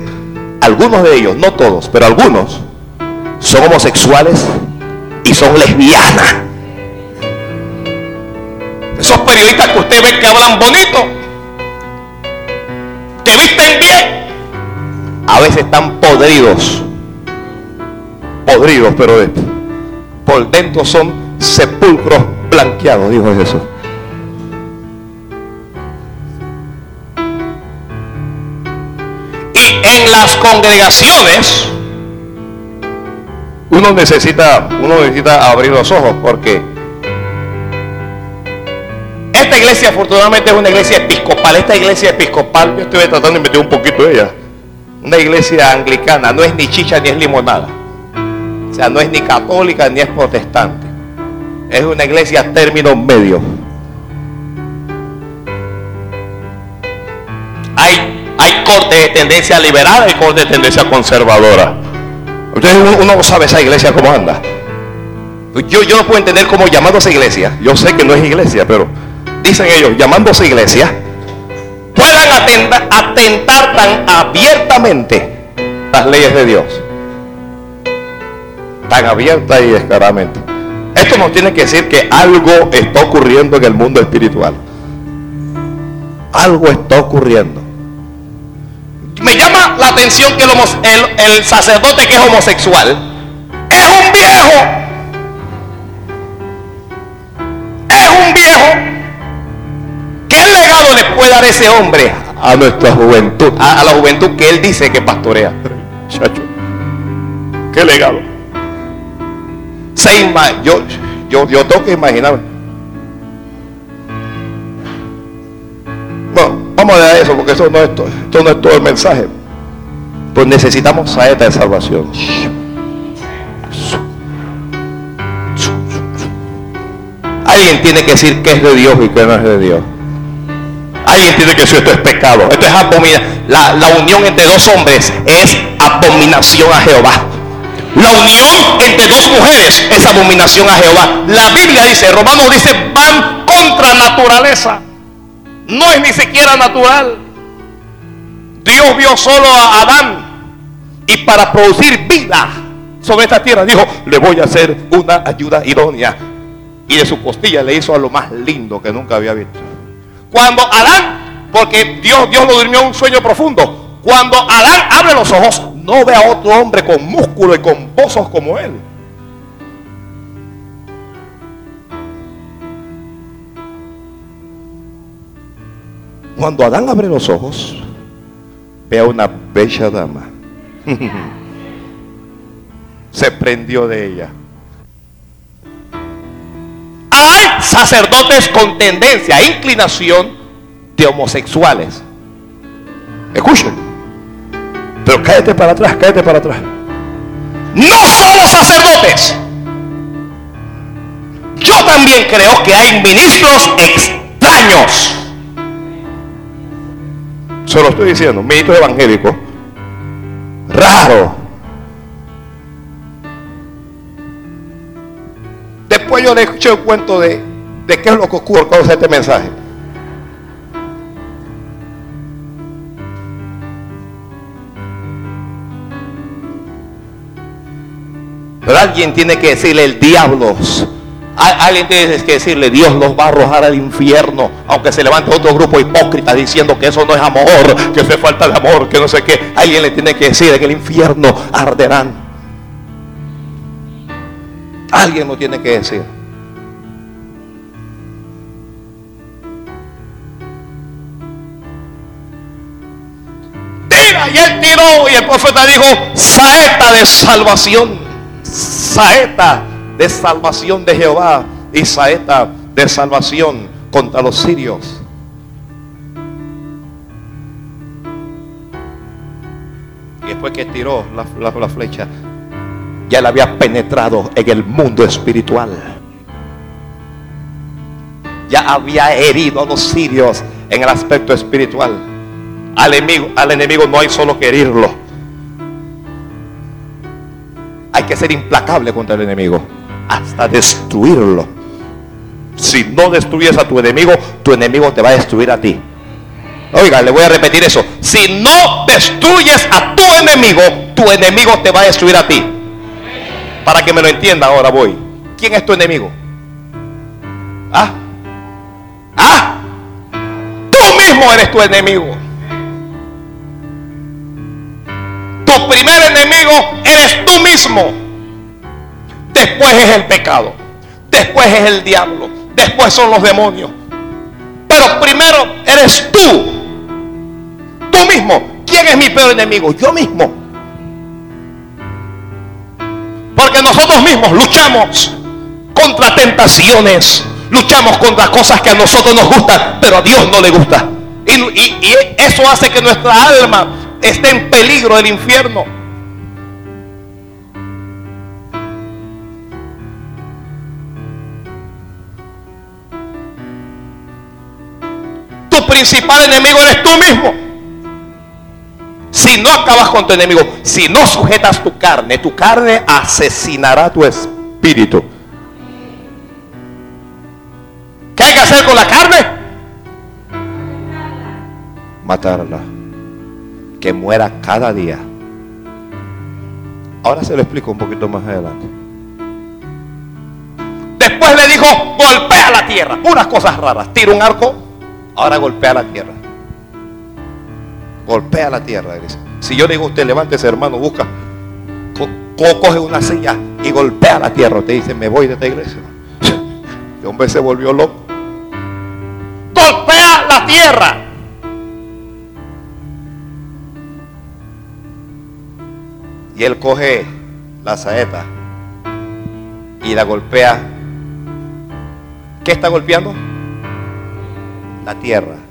algunos de ellos, no todos, pero algunos, son homosexuales y son lesbianas. Esos periodistas que usted ve que hablan bonito, a veces están podridos. Podridos, pero por dentro son sepulcros blanqueados, dijo Jesús. en las congregaciones, uno necesita, uno necesita abrir los ojos porque esta iglesia afortunadamente es una iglesia episcopal. Esta iglesia episcopal, yo estoy tratando de meter un poquito de ella. Una iglesia anglicana, no es ni chicha ni es limonada. O sea, no es ni católica ni es protestante. Es una iglesia a términos medios. Hay hay corte de tendencia liberal, y corte de tendencia conservadora. Entonces uno no sabe esa iglesia cómo anda. Yo, yo no puedo entender cómo llamándose iglesia, yo sé que no es iglesia, pero dicen ellos, llamándose iglesia, puedan atentar, tan abiertamente las leyes de Dios. Tan abierta y descaradamente. Esto nos tiene que decir que algo está ocurriendo en el mundo espiritual. Algo está ocurriendo. Me llama la atención que el, sacerdote que es homosexual es un viejo. Es un viejo. ¿Qué legado le puede dar ese hombre a nuestra juventud? A, la juventud que él dice que pastorea. Chacho. ¿Qué legado? Se yo, yo, yo tengo que imaginarme Vamos a eso porque eso no es, esto no es todo el mensaje. Pues necesitamos saeta de salvación. Alguien tiene que decir que es de Dios y que no es de Dios. Alguien tiene que decir esto es pecado. Esto es abominación. La, la unión entre dos hombres es abominación a Jehová. La unión entre dos mujeres es abominación a Jehová. La Biblia dice, Romano dice, van contra naturaleza. No es ni siquiera natural. Dios vio solo a Adán y para producir vida sobre esta tierra dijo, le voy a hacer una ayuda idónea. y de su costilla le hizo a lo más lindo que nunca había visto. Cuando Adán, porque Dios, Dios lo durmió en un sueño profundo, cuando Adán abre los ojos, no ve a otro hombre con músculo y con pozos como él. Cuando Adán abre los ojos, ve a una bella dama. Se prendió de ella. Hay sacerdotes con tendencia, inclinación de homosexuales. Escuchen. Pero cállate para atrás, cállate para atrás. No solo sacerdotes. Yo también creo que hay ministros extraños. Se lo estoy diciendo, ministro evangélico. Raro. Después yo le escuché el cuento de, de qué es lo que ocurre con este mensaje. Pero alguien tiene que decirle el diablo. Alguien tiene que decirle Dios los va a arrojar al infierno. Aunque se levante otro grupo hipócrita diciendo que eso no es amor, que eso es falta de amor, que no sé qué. Alguien le tiene que decir que el infierno arderán. Alguien lo tiene que decir. Tira y él tiró y el profeta dijo, saeta de salvación, saeta de salvación de Jehová y saeta de salvación contra los sirios. Y después que tiró la, la flecha, ya le había penetrado en el mundo espiritual. Ya había herido a los sirios en el aspecto espiritual. Al enemigo, al enemigo no hay solo que herirlo. Hay que ser implacable contra el enemigo hasta destruirlo. Si no destruyes a tu enemigo, tu enemigo te va a destruir a ti. Oiga, le voy a repetir eso. Si no destruyes a tu enemigo, tu enemigo te va a destruir a ti. Para que me lo entienda, ahora voy. ¿Quién es tu enemigo? ¿Ah? ¿Ah? Tú mismo eres tu enemigo. Tu primer enemigo eres tú mismo. Después es el pecado. Después es el diablo. Después son los demonios. Pero primero eres tú. Tú mismo. ¿Quién es mi peor enemigo? Yo mismo. Porque nosotros mismos luchamos contra tentaciones, luchamos contra cosas que a nosotros nos gustan, pero a Dios no le gusta. Y, eso hace que nuestra alma esté en peligro del infierno. Tu principal enemigo eres tú mismo. Si no acabas con tu enemigo, si no sujetas tu carne, tu carne asesinará tu espíritu. ¿Qué hay que hacer con la carne? Matarla. Que muera cada día. Ahora se lo explico un poquito más adelante. Después le dijo, golpea la tierra. Unas cosas raras. Tira un arco, ahora golpea la tierra. Golpea la tierra. Si yo le digo a usted, levántese hermano, busca, coge una silla y golpea la tierra. Usted dice, me voy de esta iglesia. El hombre se volvió loco. Golpea la tierra. Y él coge la saeta y la golpea. ¿Qué está golpeando? La tierra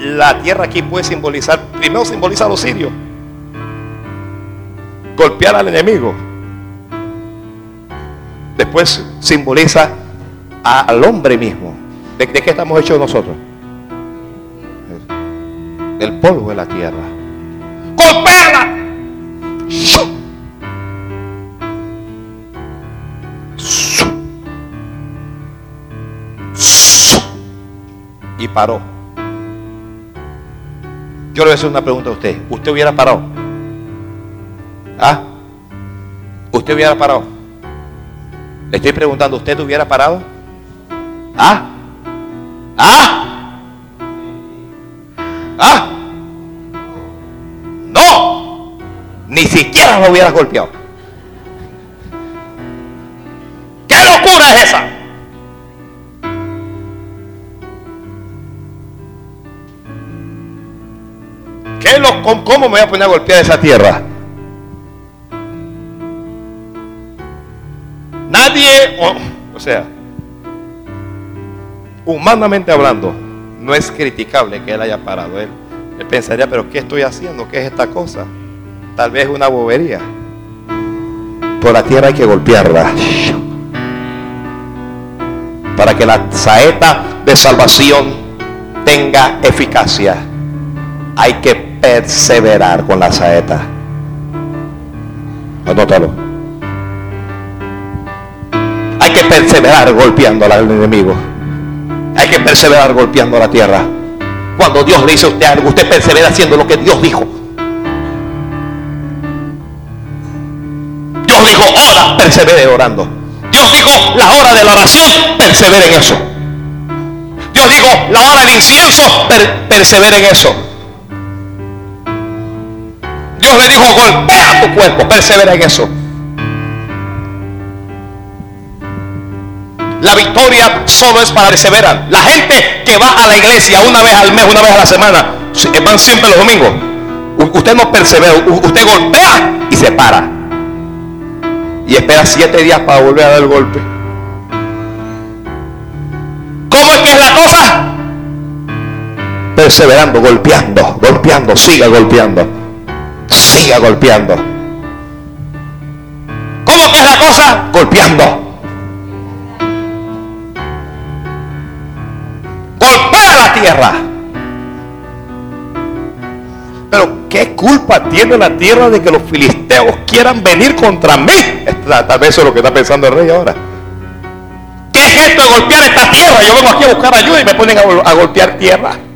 la tierra aquí puede simbolizar, primero simboliza a los sirios, golpear al enemigo. Después simboliza al hombre mismo. ¿De, qué estamos hechos nosotros? El polvo de la tierra. ¡Golpeala! Y paró. Yo le voy a hacer una pregunta a usted. ¿Usted hubiera parado? ¿Ah? ¿Usted hubiera parado? Le estoy preguntando, ¿usted hubiera parado? ¿Ah? ¿Ah? ¿Ah? No. Ni siquiera lo hubieras golpeado. ¿Qué lo, ¿Cómo me voy a poner a golpear esa tierra? Nadie, o, sea, humanamente hablando, no es criticable que él haya parado. Él, él pensaría, pero ¿qué estoy haciendo? ¿Qué es esta cosa? Tal vez una bobería. Por la tierra hay que golpearla. Para que la saeta de salvación tenga eficacia. Hay que perseverar con la saeta. Anótalo. Hay que perseverar golpeando al enemigo. Hay que perseverar golpeando la tierra. Cuando Dios le dice a usted algo, usted persevera haciendo lo que Dios dijo. Dios dijo, ora, persevere orando. Dios dijo, la hora de la oración, persevere en eso. Dios dijo, la hora del incienso, persevere en eso. Dios le dijo, golpea tu cuerpo, persevera en eso. La victoria solo es para perseverar. La gente que va a la iglesia una vez al mes, una vez a la semana, van siempre los domingos. Usted no persevera, usted golpea y se para. Y espera siete días para volver a dar el golpe. ¿Cómo es que es la cosa? Perseverando, golpeando, golpeando, siga golpeando. Siga golpeando. ¿Cómo que es la cosa? Golpeando. Golpea la tierra. Pero ¿qué culpa tiene la tierra de que los filisteos quieran venir contra mí? Tal vez eso es lo que está pensando el rey ahora. ¿Qué es esto de golpear esta tierra? Yo vengo aquí a buscar ayuda y me ponen a, a golpear tierra.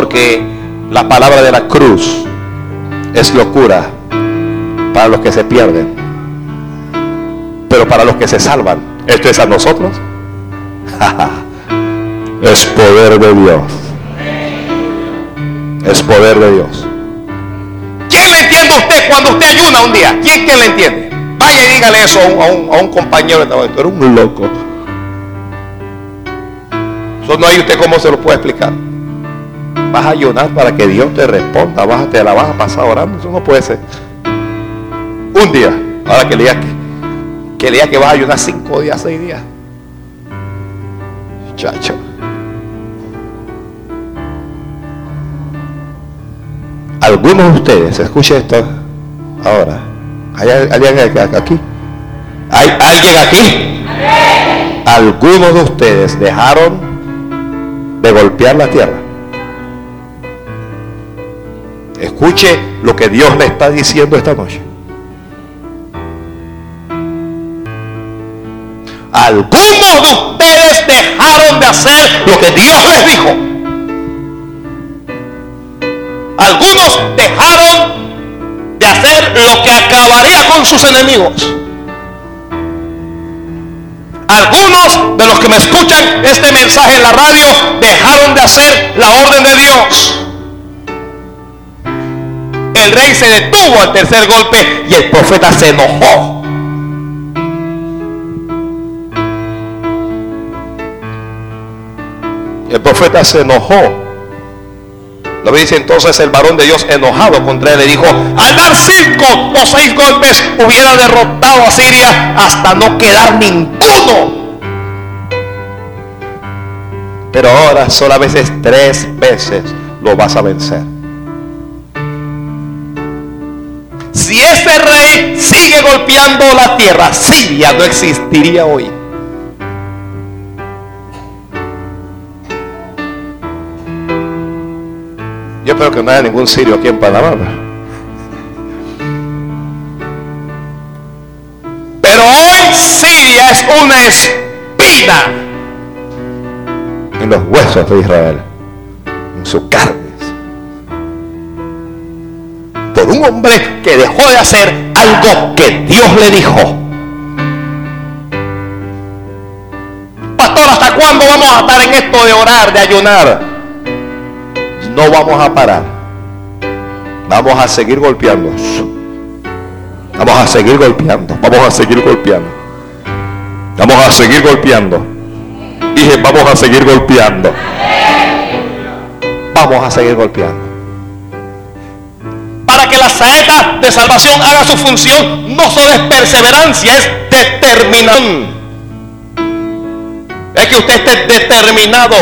Porque la palabra de la cruz es locura para los que se pierden. Pero para los que se salvan, esto es a nosotros. es poder de Dios. Es poder de Dios. ¿Quién le entiende a usted cuando usted ayuna un día? ¿Quién, quién le entiende? Vaya y dígale eso a un, a un, compañero de trabajo. Tú eres un loco. Eso no hay usted cómo se lo puede explicar. Vas a ayunar para que Dios te responda. Vas, te la vas a pasar orando. Eso no puede ser. Un día. Ahora que le que, que, le que vas a ayunar cinco días, seis días. Chacho. Algunos de ustedes, escuche esto ahora. ¿Hay alguien aquí? ¿Hay alguien aquí? Algunos de ustedes dejaron de golpear la tierra. Escuche lo que Dios le está diciendo esta noche. Algunos de ustedes dejaron de hacer lo que Dios les dijo. Algunos dejaron de hacer lo que acabaría con sus enemigos. Algunos de los que me escuchan este mensaje en la radio dejaron de hacer la orden de Dios el rey se detuvo al tercer golpe y el profeta se enojó. El profeta se enojó. Lo dice entonces el varón de Dios enojado contra él le dijo, al dar cinco o seis golpes hubiera derrotado a Siria hasta no quedar ninguno. Pero ahora veces tres veces lo vas a vencer. Si ese rey sigue golpeando la tierra, Siria no existiría hoy. Yo espero que no haya ningún sirio aquí en Panamá. Pero hoy Siria es una espina en los huesos de Israel, en su carne. Por un hombre que dejó de hacer algo que Dios le dijo. Pastor, ¿hasta cuándo vamos a estar en esto de orar, de ayunar? No vamos a parar. Vamos a seguir golpeando. Vamos a seguir golpeando. Vamos a seguir golpeando. Vamos a seguir golpeando. Dije, vamos a seguir golpeando. Vamos a seguir golpeando. La saeta de salvación haga su función, no solo es perseverancia, es determinación. Es que usted esté determinado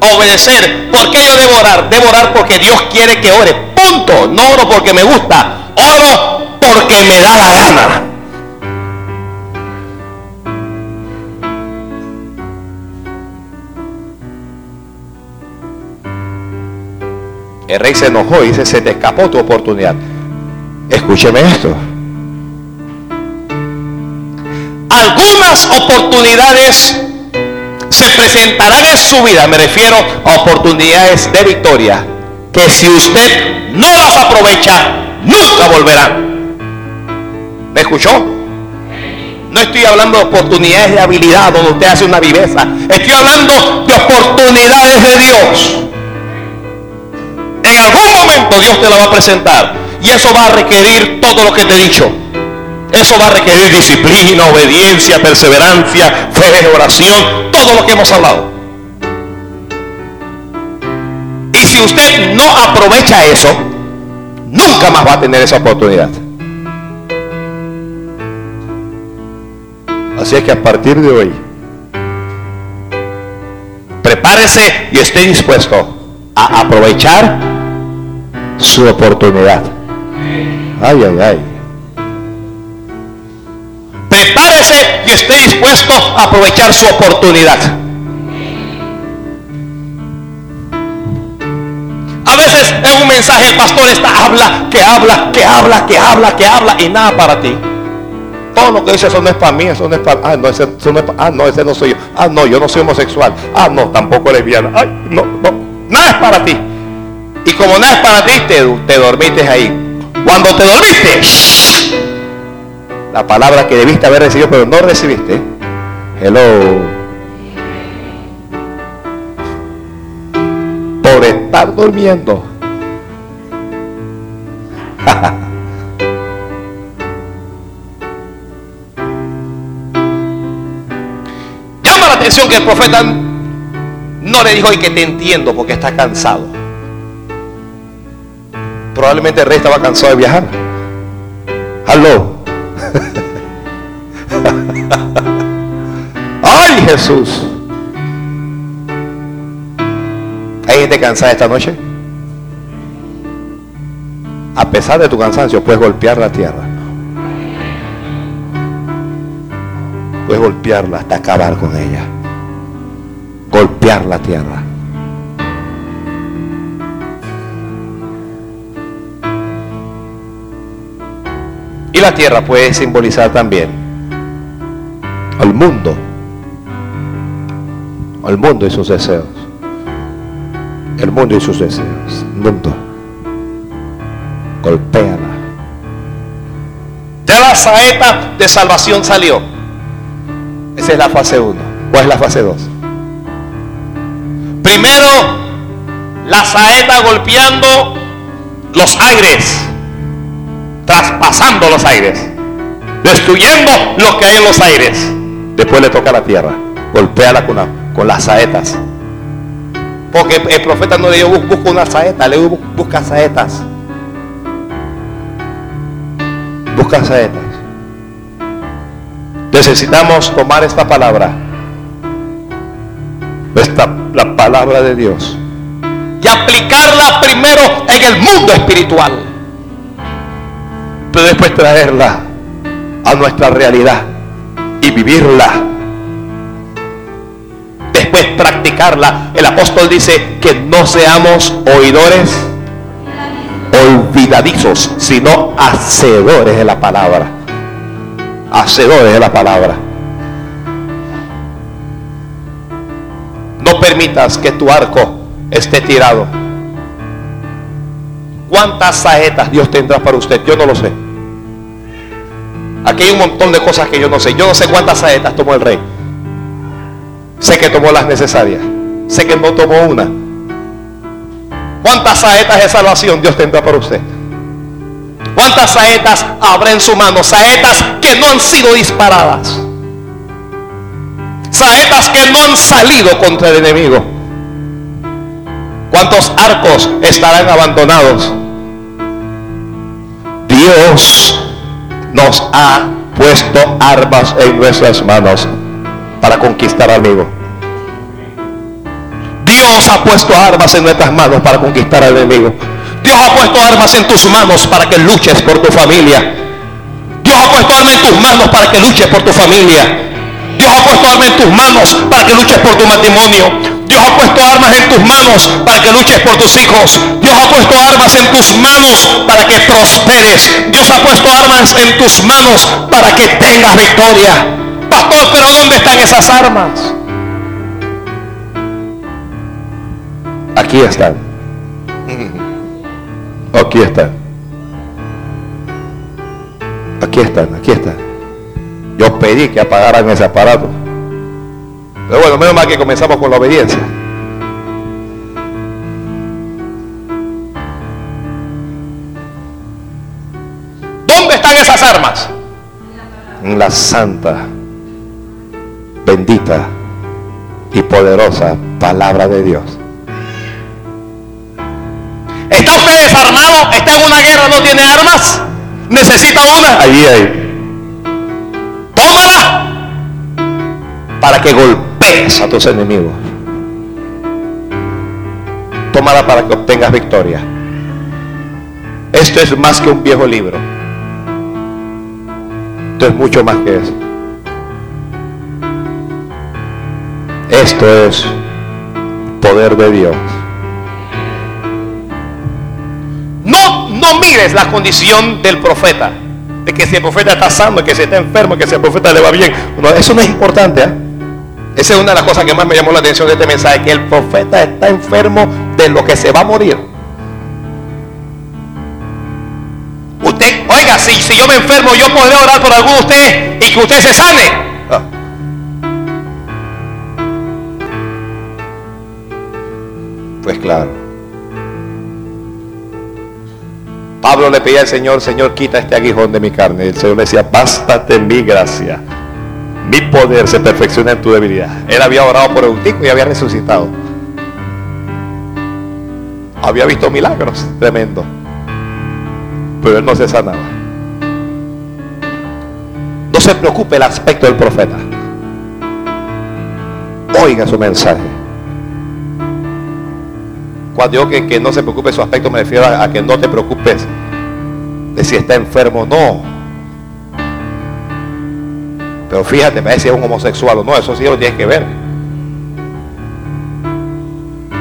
a obedecer. ¿Por qué yo debo orar? Debo orar porque Dios quiere que ore. Punto. No oro porque me gusta. Oro porque me da la gana. El rey se enojó y dice, se te escapó tu oportunidad. Escúcheme esto. Algunas oportunidades se presentarán en su vida, me refiero a oportunidades de victoria, que si usted no las aprovecha, nunca volverán. ¿Me escuchó? No estoy hablando de oportunidades de habilidad donde usted hace una viveza. Estoy hablando de oportunidades de Dios. En algún momento Dios te la va a presentar. Y eso va a requerir todo lo que te he dicho. Eso va a requerir disciplina, obediencia, perseverancia, fe, oración, todo lo que hemos hablado. Y si usted no aprovecha eso, nunca más va a tener esa oportunidad. Así es que a partir de hoy, prepárese y esté dispuesto a aprovechar su oportunidad. Ay, ay, ay. Prepárese y esté dispuesto a aprovechar su oportunidad. A veces en un mensaje el pastor está habla, que habla, que habla, que habla, que habla y nada para ti. Todo lo que dice eso no es para mí, eso no es para. Ah, no, ese, no es ah, no, ese no soy yo. Ah, no, yo no soy homosexual. Ah, no, tampoco lesbiana. Ay, no, no. Nada es para ti. Y como nada es para ti, te, te dormiste ahí. Cuando te dormiste, la palabra que debiste haber recibido, pero no recibiste. Hello. Por estar durmiendo. Llama la atención que el profeta no le dijo y que te entiendo porque está cansado. Probablemente el rey estaba cansado de viajar. Aló. Ay Jesús. ¿Hay gente cansada esta noche? A pesar de tu cansancio, puedes golpear la tierra. Puedes golpearla hasta acabar con ella. Golpear la tierra. Y la tierra puede simbolizar también al mundo, al mundo y sus deseos. El mundo y sus deseos. Mundo. Golpéala. Ya la saeta de salvación salió. Esa es la fase 1. ¿Cuál es la fase 2? Primero, la saeta golpeando los aires traspasando los aires, destruyendo lo que hay en los aires. Después le toca la tierra, golpea con, con las saetas. Porque el profeta no le dijo busca una saeta, le dijo busca saetas. Busca saetas. Necesitamos tomar esta palabra, esta, la palabra de Dios, y aplicarla primero en el mundo espiritual después traerla a nuestra realidad y vivirla. Después practicarla. El apóstol dice que no seamos oidores olvidadizos, sino hacedores de la palabra. Hacedores de la palabra. No permitas que tu arco esté tirado ¿Cuántas saetas Dios tendrá para usted? Yo no lo sé. Aquí hay un montón de cosas que yo no sé. Yo no sé cuántas saetas tomó el rey. Sé que tomó las necesarias. Sé que no tomó una. ¿Cuántas saetas de salvación Dios tendrá para usted? ¿Cuántas saetas habrá en su mano? Saetas que no han sido disparadas. Saetas que no han salido contra el enemigo. ¿Cuántos arcos estarán abandonados? Dios nos ha puesto armas en nuestras manos para conquistar al amigo. Dios ha puesto armas en nuestras manos para conquistar al enemigo. Dios ha puesto armas en tus manos para que luches por tu familia. Dios ha puesto armas en tus manos para que luches por tu familia. Dios ha puesto armas en tus manos para que luches por tu matrimonio. Dios ha puesto armas en tus manos para que luches por tus hijos. Dios ha puesto armas en tus manos para que prosperes. Dios ha puesto armas en tus manos para que tengas victoria. Pastor, pero ¿dónde están esas armas? Aquí están. Aquí están. Aquí están, aquí están. Yo pedí que apagaran ese aparato. Pero bueno, menos mal que comenzamos con la obediencia. ¿Dónde están esas armas? En la santa, bendita y poderosa palabra de Dios. ¿Está usted desarmado? ¿Está en una guerra? ¿No tiene armas? ¿Necesita una? Allí hay. Tómala para que a tus enemigos. Tómala para que obtengas victoria. Esto es más que un viejo libro. Esto es mucho más que eso. Esto es poder de Dios. No, no mires la condición del profeta. De que si el profeta está sano, que si está enfermo, que si el profeta le va bien. No, eso no es importante. ¿eh? Esa es una de las cosas que más me llamó la atención de este mensaje, que el profeta está enfermo de lo que se va a morir. Usted, oiga, si, yo me enfermo, yo podré orar por alguno de ustedes y que usted se sane. Ah. Pues claro. Pablo le pedía al Señor, Señor, quita este aguijón de mi carne. Y el Señor le decía, bástate mi gracia mi poder se perfecciona en tu debilidad. Él había orado por Eutico y había resucitado. Había visto milagros tremendos. Pero él no se sanaba. No se preocupe el aspecto del profeta. Oiga su mensaje. Cuando digo que, que no se preocupe su aspecto, me refiero a, a que no te preocupes de si está enfermo o no pero fíjate, me si es un homosexual o no, eso sí lo tienes que ver.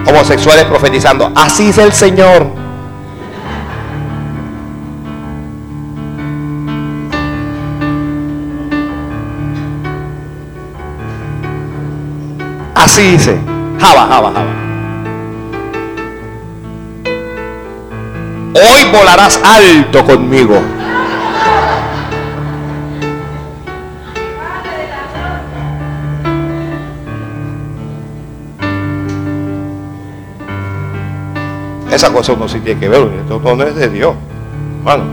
Homosexuales profetizando, así es el Señor. Así dice, jaba, jaba, jaba. Hoy volarás alto conmigo. Esa cosa uno sí tiene que ver, esto no es de Dios. Hermano.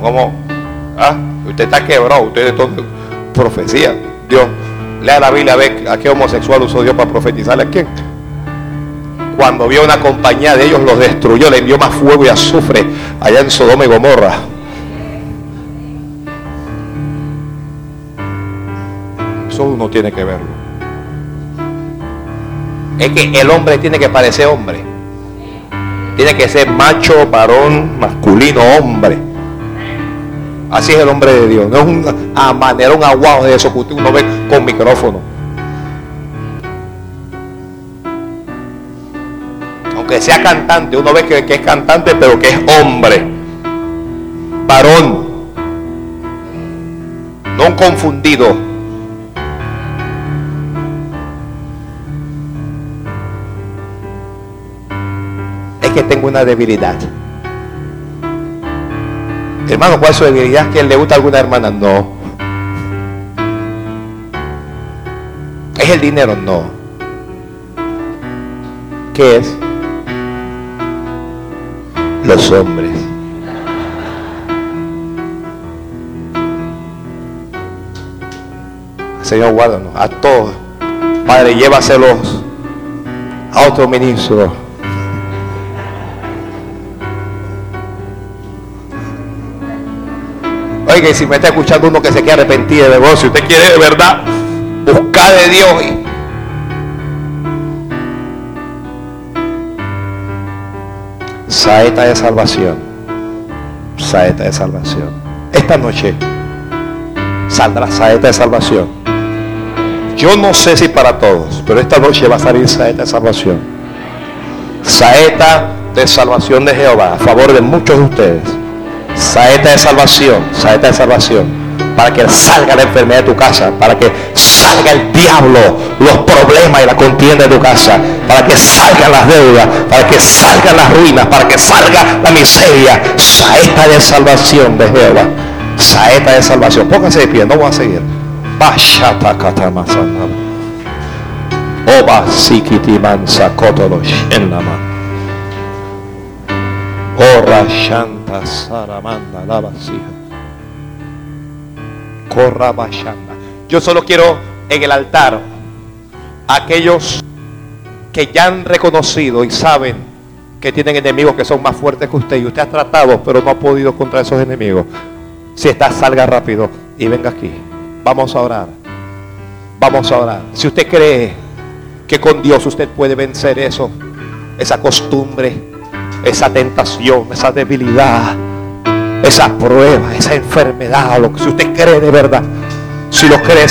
Como, ah, usted está quebrado, usted es todo profecía. Dios, lea la Biblia a ver a qué homosexual usó Dios para profetizarle a quién. Cuando vio una compañía de ellos, los destruyó, le envió más fuego y azufre allá en Sodoma y Gomorra. Eso uno tiene que verlo es que el hombre tiene que parecer hombre. Tiene que ser macho, varón, masculino, hombre. Así es el hombre de Dios. No es un un aguado de eso que uno ve con micrófono. Aunque sea cantante, uno ve que, que es cantante, pero que es hombre. Varón. No un confundido. Que tengo una debilidad. Hermano, ¿cuál es su debilidad? ¿Que le gusta a alguna hermana? No. ¿Es el dinero? No. ¿Qué es? Los hombres. Señor, guárdanos a todos. Padre, llévaselos a otro ministro. Oiga, y si me está escuchando uno que se quiere arrepentir de vos, si usted quiere de verdad buscar de Dios. Saeta de salvación. Saeta de salvación. Esta noche saldrá saeta de salvación. Yo no sé si para todos, pero esta noche va a salir saeta de salvación. Saeta de salvación de Jehová a favor de muchos de ustedes. Saeta de salvación, saeta de salvación. Para que salga la enfermedad de tu casa, para que salga el diablo, los problemas y la contienda de tu casa, para que salgan las deudas, para que salgan las ruinas, para que salga la miseria. Saeta de salvación de Jehová. Saeta de salvación. Pónganse de pie, no voy a seguir. Oba sikiti mansa kotolosh en la mano. Saramanda la vasija. Corra. Yo solo quiero en el altar aquellos que ya han reconocido y saben que tienen enemigos que son más fuertes que usted y usted ha tratado pero no ha podido contra esos enemigos. Si está, salga rápido y venga aquí. Vamos a orar. Vamos a orar. Si usted cree que con Dios usted puede vencer eso, esa costumbre, esa tentación, esa debilidad, esa prueba, esa enfermedad, lo que si usted cree de verdad, si lo cree en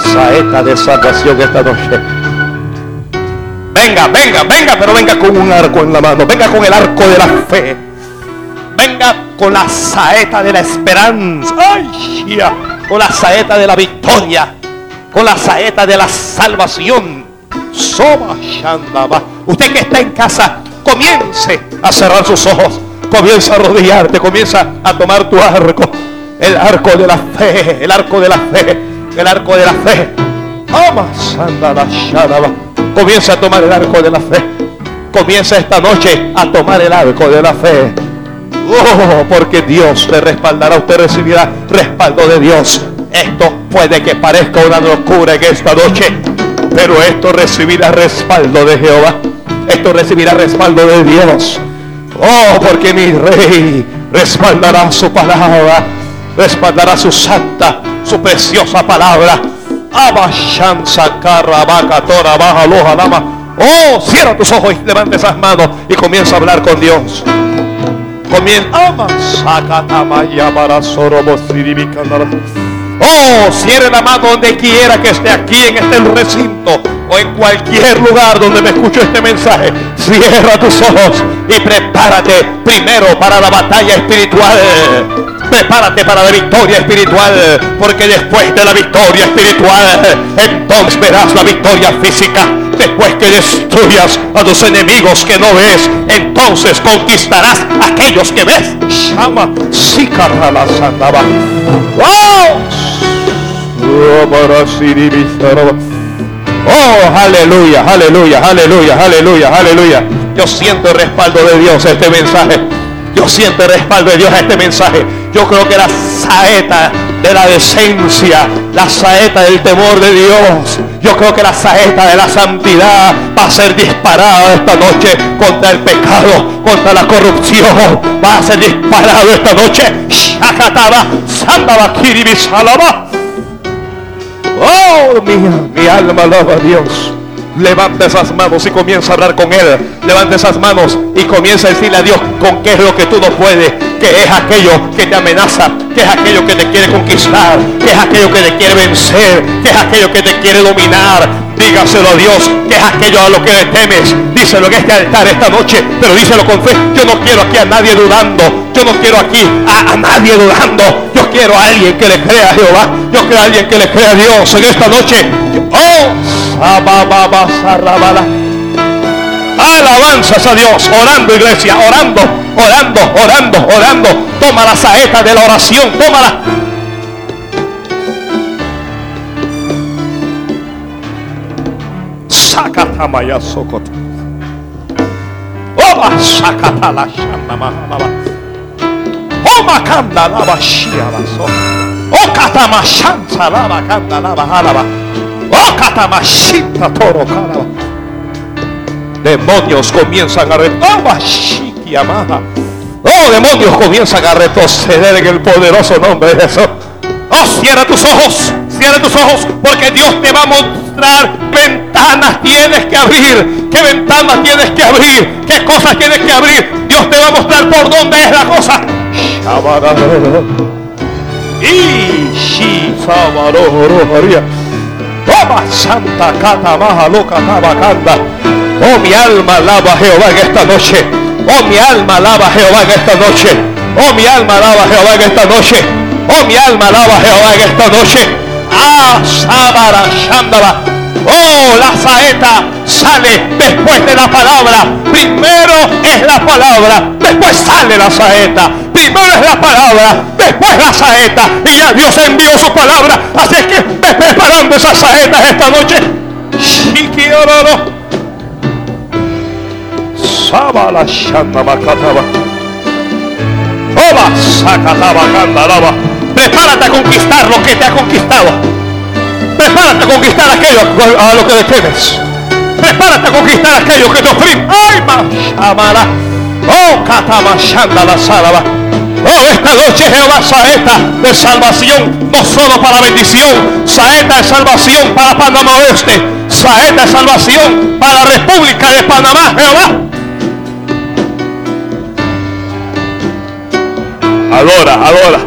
saeta de salvación esta noche. Venga, venga, venga, pero venga con un arco en la mano, venga con el arco de la fe. Venga con la saeta de la esperanza. Con la saeta de la victoria. Con la saeta de la salvación. Soma Usted que está en casa, comience a cerrar sus ojos. Comienza a arrodillarte. Comienza a tomar tu arco. El arco de la fe. El arco de la fe. El arco de la fe. Comienza a tomar el arco de la fe. Comienza esta noche a tomar el arco de la fe. Oh, porque Dios te respaldará, usted recibirá respaldo de Dios. Esto puede que parezca una locura en esta noche, pero esto recibirá respaldo de Jehová. Esto recibirá respaldo de Dios. Oh, porque mi rey respaldará su palabra, respaldará su santa, su preciosa palabra. Abashanza carrabaca tora baja loja lama. Oh, cierra tus ojos y levanta esas manos y comienza a hablar con Dios. Comienza. Oh, cierre la mano donde quiera que esté aquí en este recinto o en cualquier lugar donde me escucho este mensaje. Cierra tus ojos y prepárate primero para la batalla espiritual. Prepárate para la victoria espiritual, porque después de la victoria espiritual, entonces verás la victoria física. Después que destruyas a tus enemigos que no ves, entonces conquistarás a aquellos que ves. Llama, sí, ¡Wow! Oh, aleluya, aleluya, aleluya, aleluya, aleluya. Yo siento el respaldo de Dios a este mensaje. Yo siento el respaldo de Dios a este mensaje. Yo creo que la saeta de la decencia, la saeta del temor de Dios, yo creo que la saeta de la santidad va a ser disparada esta noche contra el pecado, contra la corrupción. Va a ser disparado esta noche. Oh, mi, mi alma alaba a Dios. Levanta esas manos y comienza a hablar con Él. Levanta esas manos y comienza a decirle a Dios con qué es lo que tú no puedes. Que es aquello que te amenaza. Que es aquello que te quiere conquistar. Que es aquello que te quiere vencer. Que es aquello que te quiere dominar. Dígaselo a Dios. Que es aquello a lo que le temes. Díselo en este altar esta noche. Pero díselo con fe. Yo no quiero aquí a nadie dudando. Yo no quiero aquí a, a nadie dudando. Yo quiero a alguien que le crea a Jehová. Yo quiero a alguien que le crea a Dios en esta noche. Oh, Alabanzas a Dios. Orando, iglesia. Orando, orando, orando, orando. Toma la saeta de la oración. Tómala. Sakatamaya sokota. Oba sakata la shanda mahalaba. Oma kanda laba shia baso. O katama laba kanda laba halaba. O katama shinta toro. Demonios comienzan a retomar. Oh, demonios comienzan a retroceder en el poderoso nombre de Jesús. Oh, cierra tus ojos, cierra tus ojos, porque Dios te va a mostrar ventanas tienes que abrir, qué ventanas tienes que abrir, qué cosas tienes que abrir. Dios te va a mostrar por dónde es la cosa. Y shi sabaroro María. Toma Santa Cata Maja Loca Tabacanda. Oh mi alma alaba a Jehová en esta noche. Oh mi alma alaba a Jehová en esta noche. Oh mi alma alaba a Jehová en esta noche. Oh mi alma alaba a Jehová en esta noche. Ah, Sabara Shandaba. Oh, la saeta sale después de la palabra. Primero es la palabra, después sale la saeta. Primero es la palabra, después la saeta. Y ya Dios envió su palabra. Así es que ve preparando esas saetas esta noche. Shikiororo. Sabala Shandabakataba. Oba. Prepárate a conquistar lo que te ha conquistado. Prepárate a conquistar aquello a lo que detienes. Prepárate a conquistar aquello que te oprime. ¡Ay! ¡Oh, Katamashanda la Salaba! Oh, esta noche Jehová saeta de salvación, no solo para bendición, saeta de salvación para Panamá Oeste, saeta de salvación para la República de Panamá, Jehová. Adora, adora.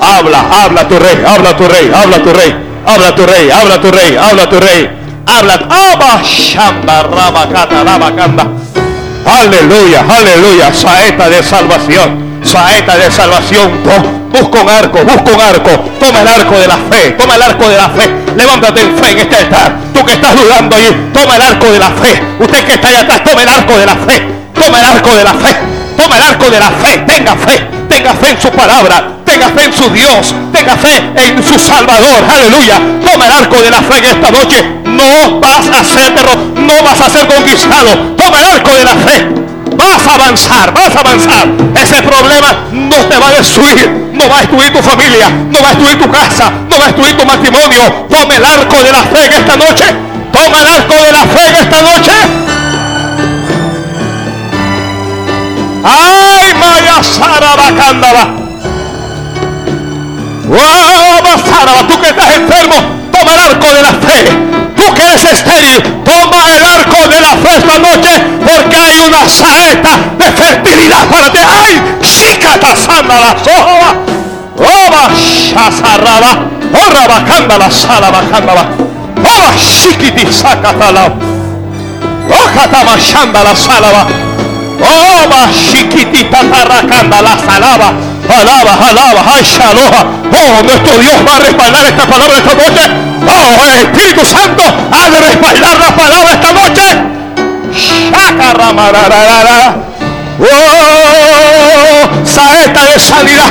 Habla, habla tu rey, habla tu rey, habla tu rey, habla tu rey, habla tu rey, habla tu rey. Habla, Rabakanda. Aleluya, aleluya, saeta de salvación, saeta de salvación. Busca un arco, busca un arco. Toma el arco de la fe, toma el arco de la fe. Levántate en fe en este altar. Tú que estás dudando ahí, toma el arco de la fe. Usted que está allá atrás, toma el arco de la fe. Toma el arco de la fe. Toma el arco de la fe. Tenga fe. Tenga fe en su palabra. Tenga fe en su Dios. Tenga fe en su Salvador. Aleluya. Toma el arco de la fe en esta noche. No vas a ser. No vas a ser conquistado. Toma el arco de la fe. Vas a avanzar, vas a avanzar. Ese problema no te va a destruir, no va a destruir tu familia, no va a destruir tu casa, no va a destruir tu matrimonio. Toma el arco de la fe en esta noche. Toma el arco de la fe en esta noche. Ay, Maya Sara Bacándaba. Basáraba, tú que estás enfermo, toma el arco de la fe. Tú que eres estéril, toma el arco de la fe esta noche, porque hay una saeta de fertilidad para ti. ¡Ay! ¡Shikata la soja! ¡Oba shazaraba! ¡Ora bacanda la sala bacandaba! ¡Oba shikiti sakatala! ¡Ojata mashanda la salaba! ¡Oba shikitita tarracanda la salaba! Alaba, alaba, ay, shaloha. Oh, nuestro Dios va a respaldar esta palabra esta noche. Oh, Espíritu Santo ha de respaldar la palabra esta noche. Shakaramararara. Oh, saeta de sanidad.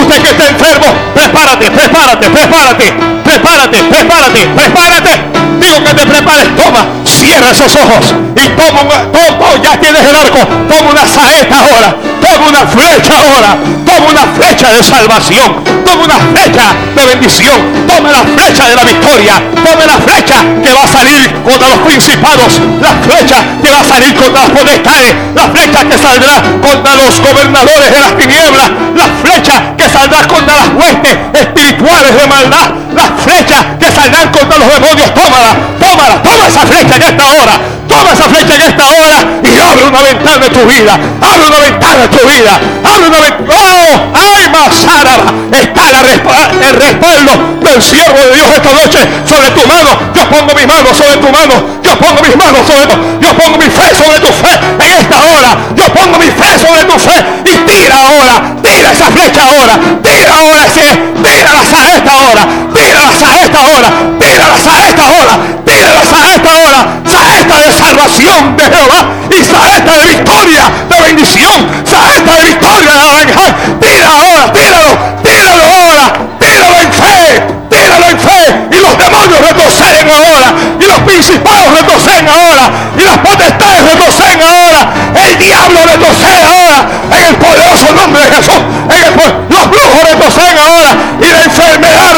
Usted que está enfermo, prepárate, prepárate, prepárate, prepárate, prepárate, prepárate. Digo que te prepares, toma, cierra esos ojos y toma, una, toma, ya tienes el arco, toma una saeta ahora, toma una flecha ahora, toma una flecha de salvación, toma una flecha de bendición, toma la flecha de la victoria, toma la flecha que va a salir contra los principados, la flecha que va a salir contra las potestades, la flecha que saldrá contra los gobernadores de las tinieblas, la flecha que saldrá contra las huestes espirituales de maldad, la flecha que saldrán contra los demonios, tómala, tómala, toma esa flecha en esta hora, toma esa flecha en esta hora y abre una ventana de tu vida, abre una ventana de tu vida, abre una ventana, oh, ay, Masáraba, está la el respaldo del siervo de Dios esta noche sobre tu mano, yo pongo mis manos sobre tu mano, yo pongo mis manos sobre tu, yo pongo mi fe sobre tu fe en esta hora, yo pongo mi fe sobre tu fe y tira ahora, tira esa flecha ahora, tira ahora ese, tira la saeta ahora, tira la saeta ahora, tira la saeta ahora, tira la saeta ahora, saeta de salvación de Jehová y saeta de victoria, de bendición, saeta de victoria de Aranjal. Tira ahora, tíralo, tíralo ahora, tíralo en fe, tíralo en fe. Y los demonios retroceden ahora, y los principados retroceden ahora, y las potestades retroceden ahora, el diablo retrocede ahora, en el poderoso nombre de Jesús, en el, los brujos retroceden ahora, y la enfermedad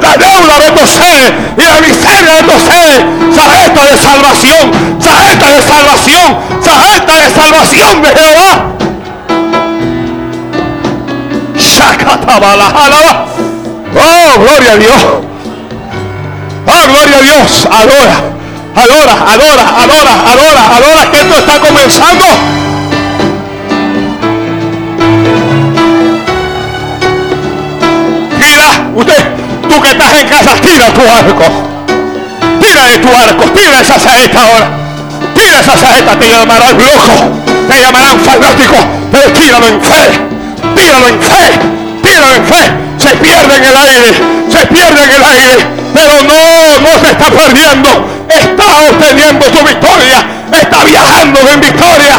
la, deuda retrocede y la miseria retrocede. Saeta de salvación, saeta de salvación, saeta de salvación de Jehová. Oh, gloria a Dios. Oh, gloria a Dios. Adora. Adora, adora, adora, adora, adora que esto está comenzando. Tira, usted, tú que estás en casa, tira tu arco. Tira de tu arco, tira esa saeta ahora. Tira esa saeta, te llamarán loco, te llamarán fanático, pero tíralo en fe, tíralo en fe, tíralo en fe. Se pierde en el aire, se pierde en el aire, pero no, no se está perdiendo está obteniendo su victoria, está viajando en victoria.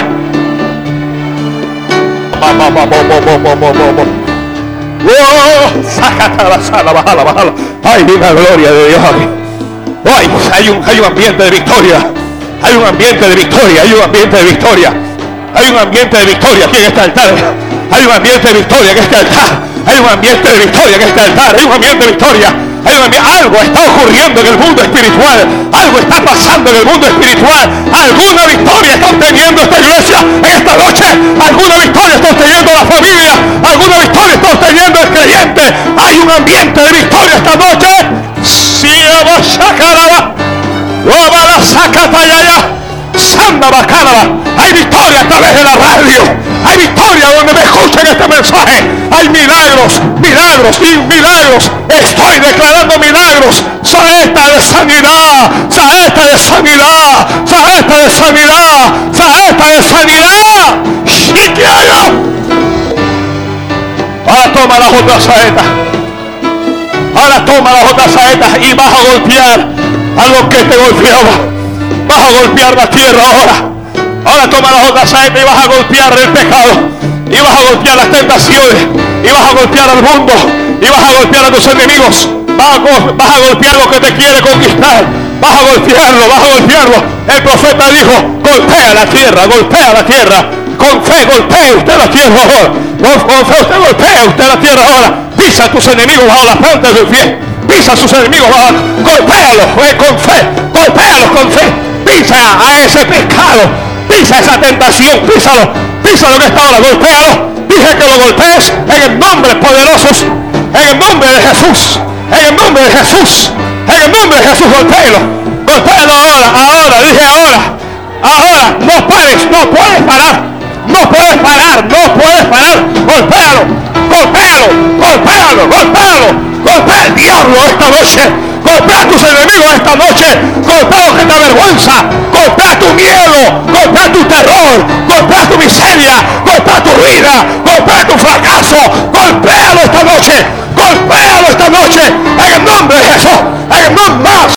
Ay, la gloria de Dios. Ay, hay un, hay un ambiente de victoria. Hay un ambiente de victoria, hay un ambiente de victoria. Hay un ambiente de victoria aquí en este altar. Hay un ambiente de victoria en este altar. Hay un ambiente de victoria en este altar. Hay un ambiente de victoria algo está ocurriendo en el mundo espiritual. Algo está pasando en el mundo espiritual. Alguna victoria está obteniendo esta iglesia en esta noche. Alguna victoria está obteniendo la familia. Alguna victoria está obteniendo el creyente. Hay un ambiente de victoria esta noche. Si Sanda Hay victoria a través de la radio. Hay victoria donde me escuchen este mensaje. Hay milagros, milagros y milagros. Estoy declarando milagros. Saeta de sanidad. Saeta de sanidad. Saeta de sanidad. Saeta de sanidad. Ahora toma las otras saetas. Ahora toma las otras saetas y vas a golpear a los que te golpeaban. Vas a golpear la tierra ahora. Ahora toma las saetas y vas a golpear el pecado. Y vas a golpear las tentaciones. Y vas a golpear al mundo. Y vas a golpear a tus enemigos. Vas a, golpear lo que te quiere conquistar. Vas a golpearlo, vas a golpearlo. El profeta dijo, golpea la tierra, golpea la tierra. Con fe golpea usted la tierra ahora. Con, fe usted golpea usted la tierra ahora. Pisa a tus enemigos bajo la planta de pie. Pisa a sus enemigos bajo. Golpéalos con fe. Golpéalos con fe pisa a ese pescado, pisa esa tentación, písalo, písalo que está ahora, golpéalo, dije que lo golpees en el nombre poderoso, en el nombre de Jesús, en el nombre de Jesús, en el nombre de Jesús, golpéalo, golpéalo ahora, ahora, dije ahora, ahora, no pares, no puedes parar, no puedes parar, no puedes parar, golpéalo, golpéalo, golpéalo, golpéalo, golpea el diablo esta noche, Golpea a tus enemigos esta noche. Golpea te avergüenza. Golpea tu miedo. Golpea tu terror. Golpea tu miseria. Golpea tu vida. Golpea tu fracaso. Golpéalo esta noche. Golpéalo esta noche. En el nombre de Jesús.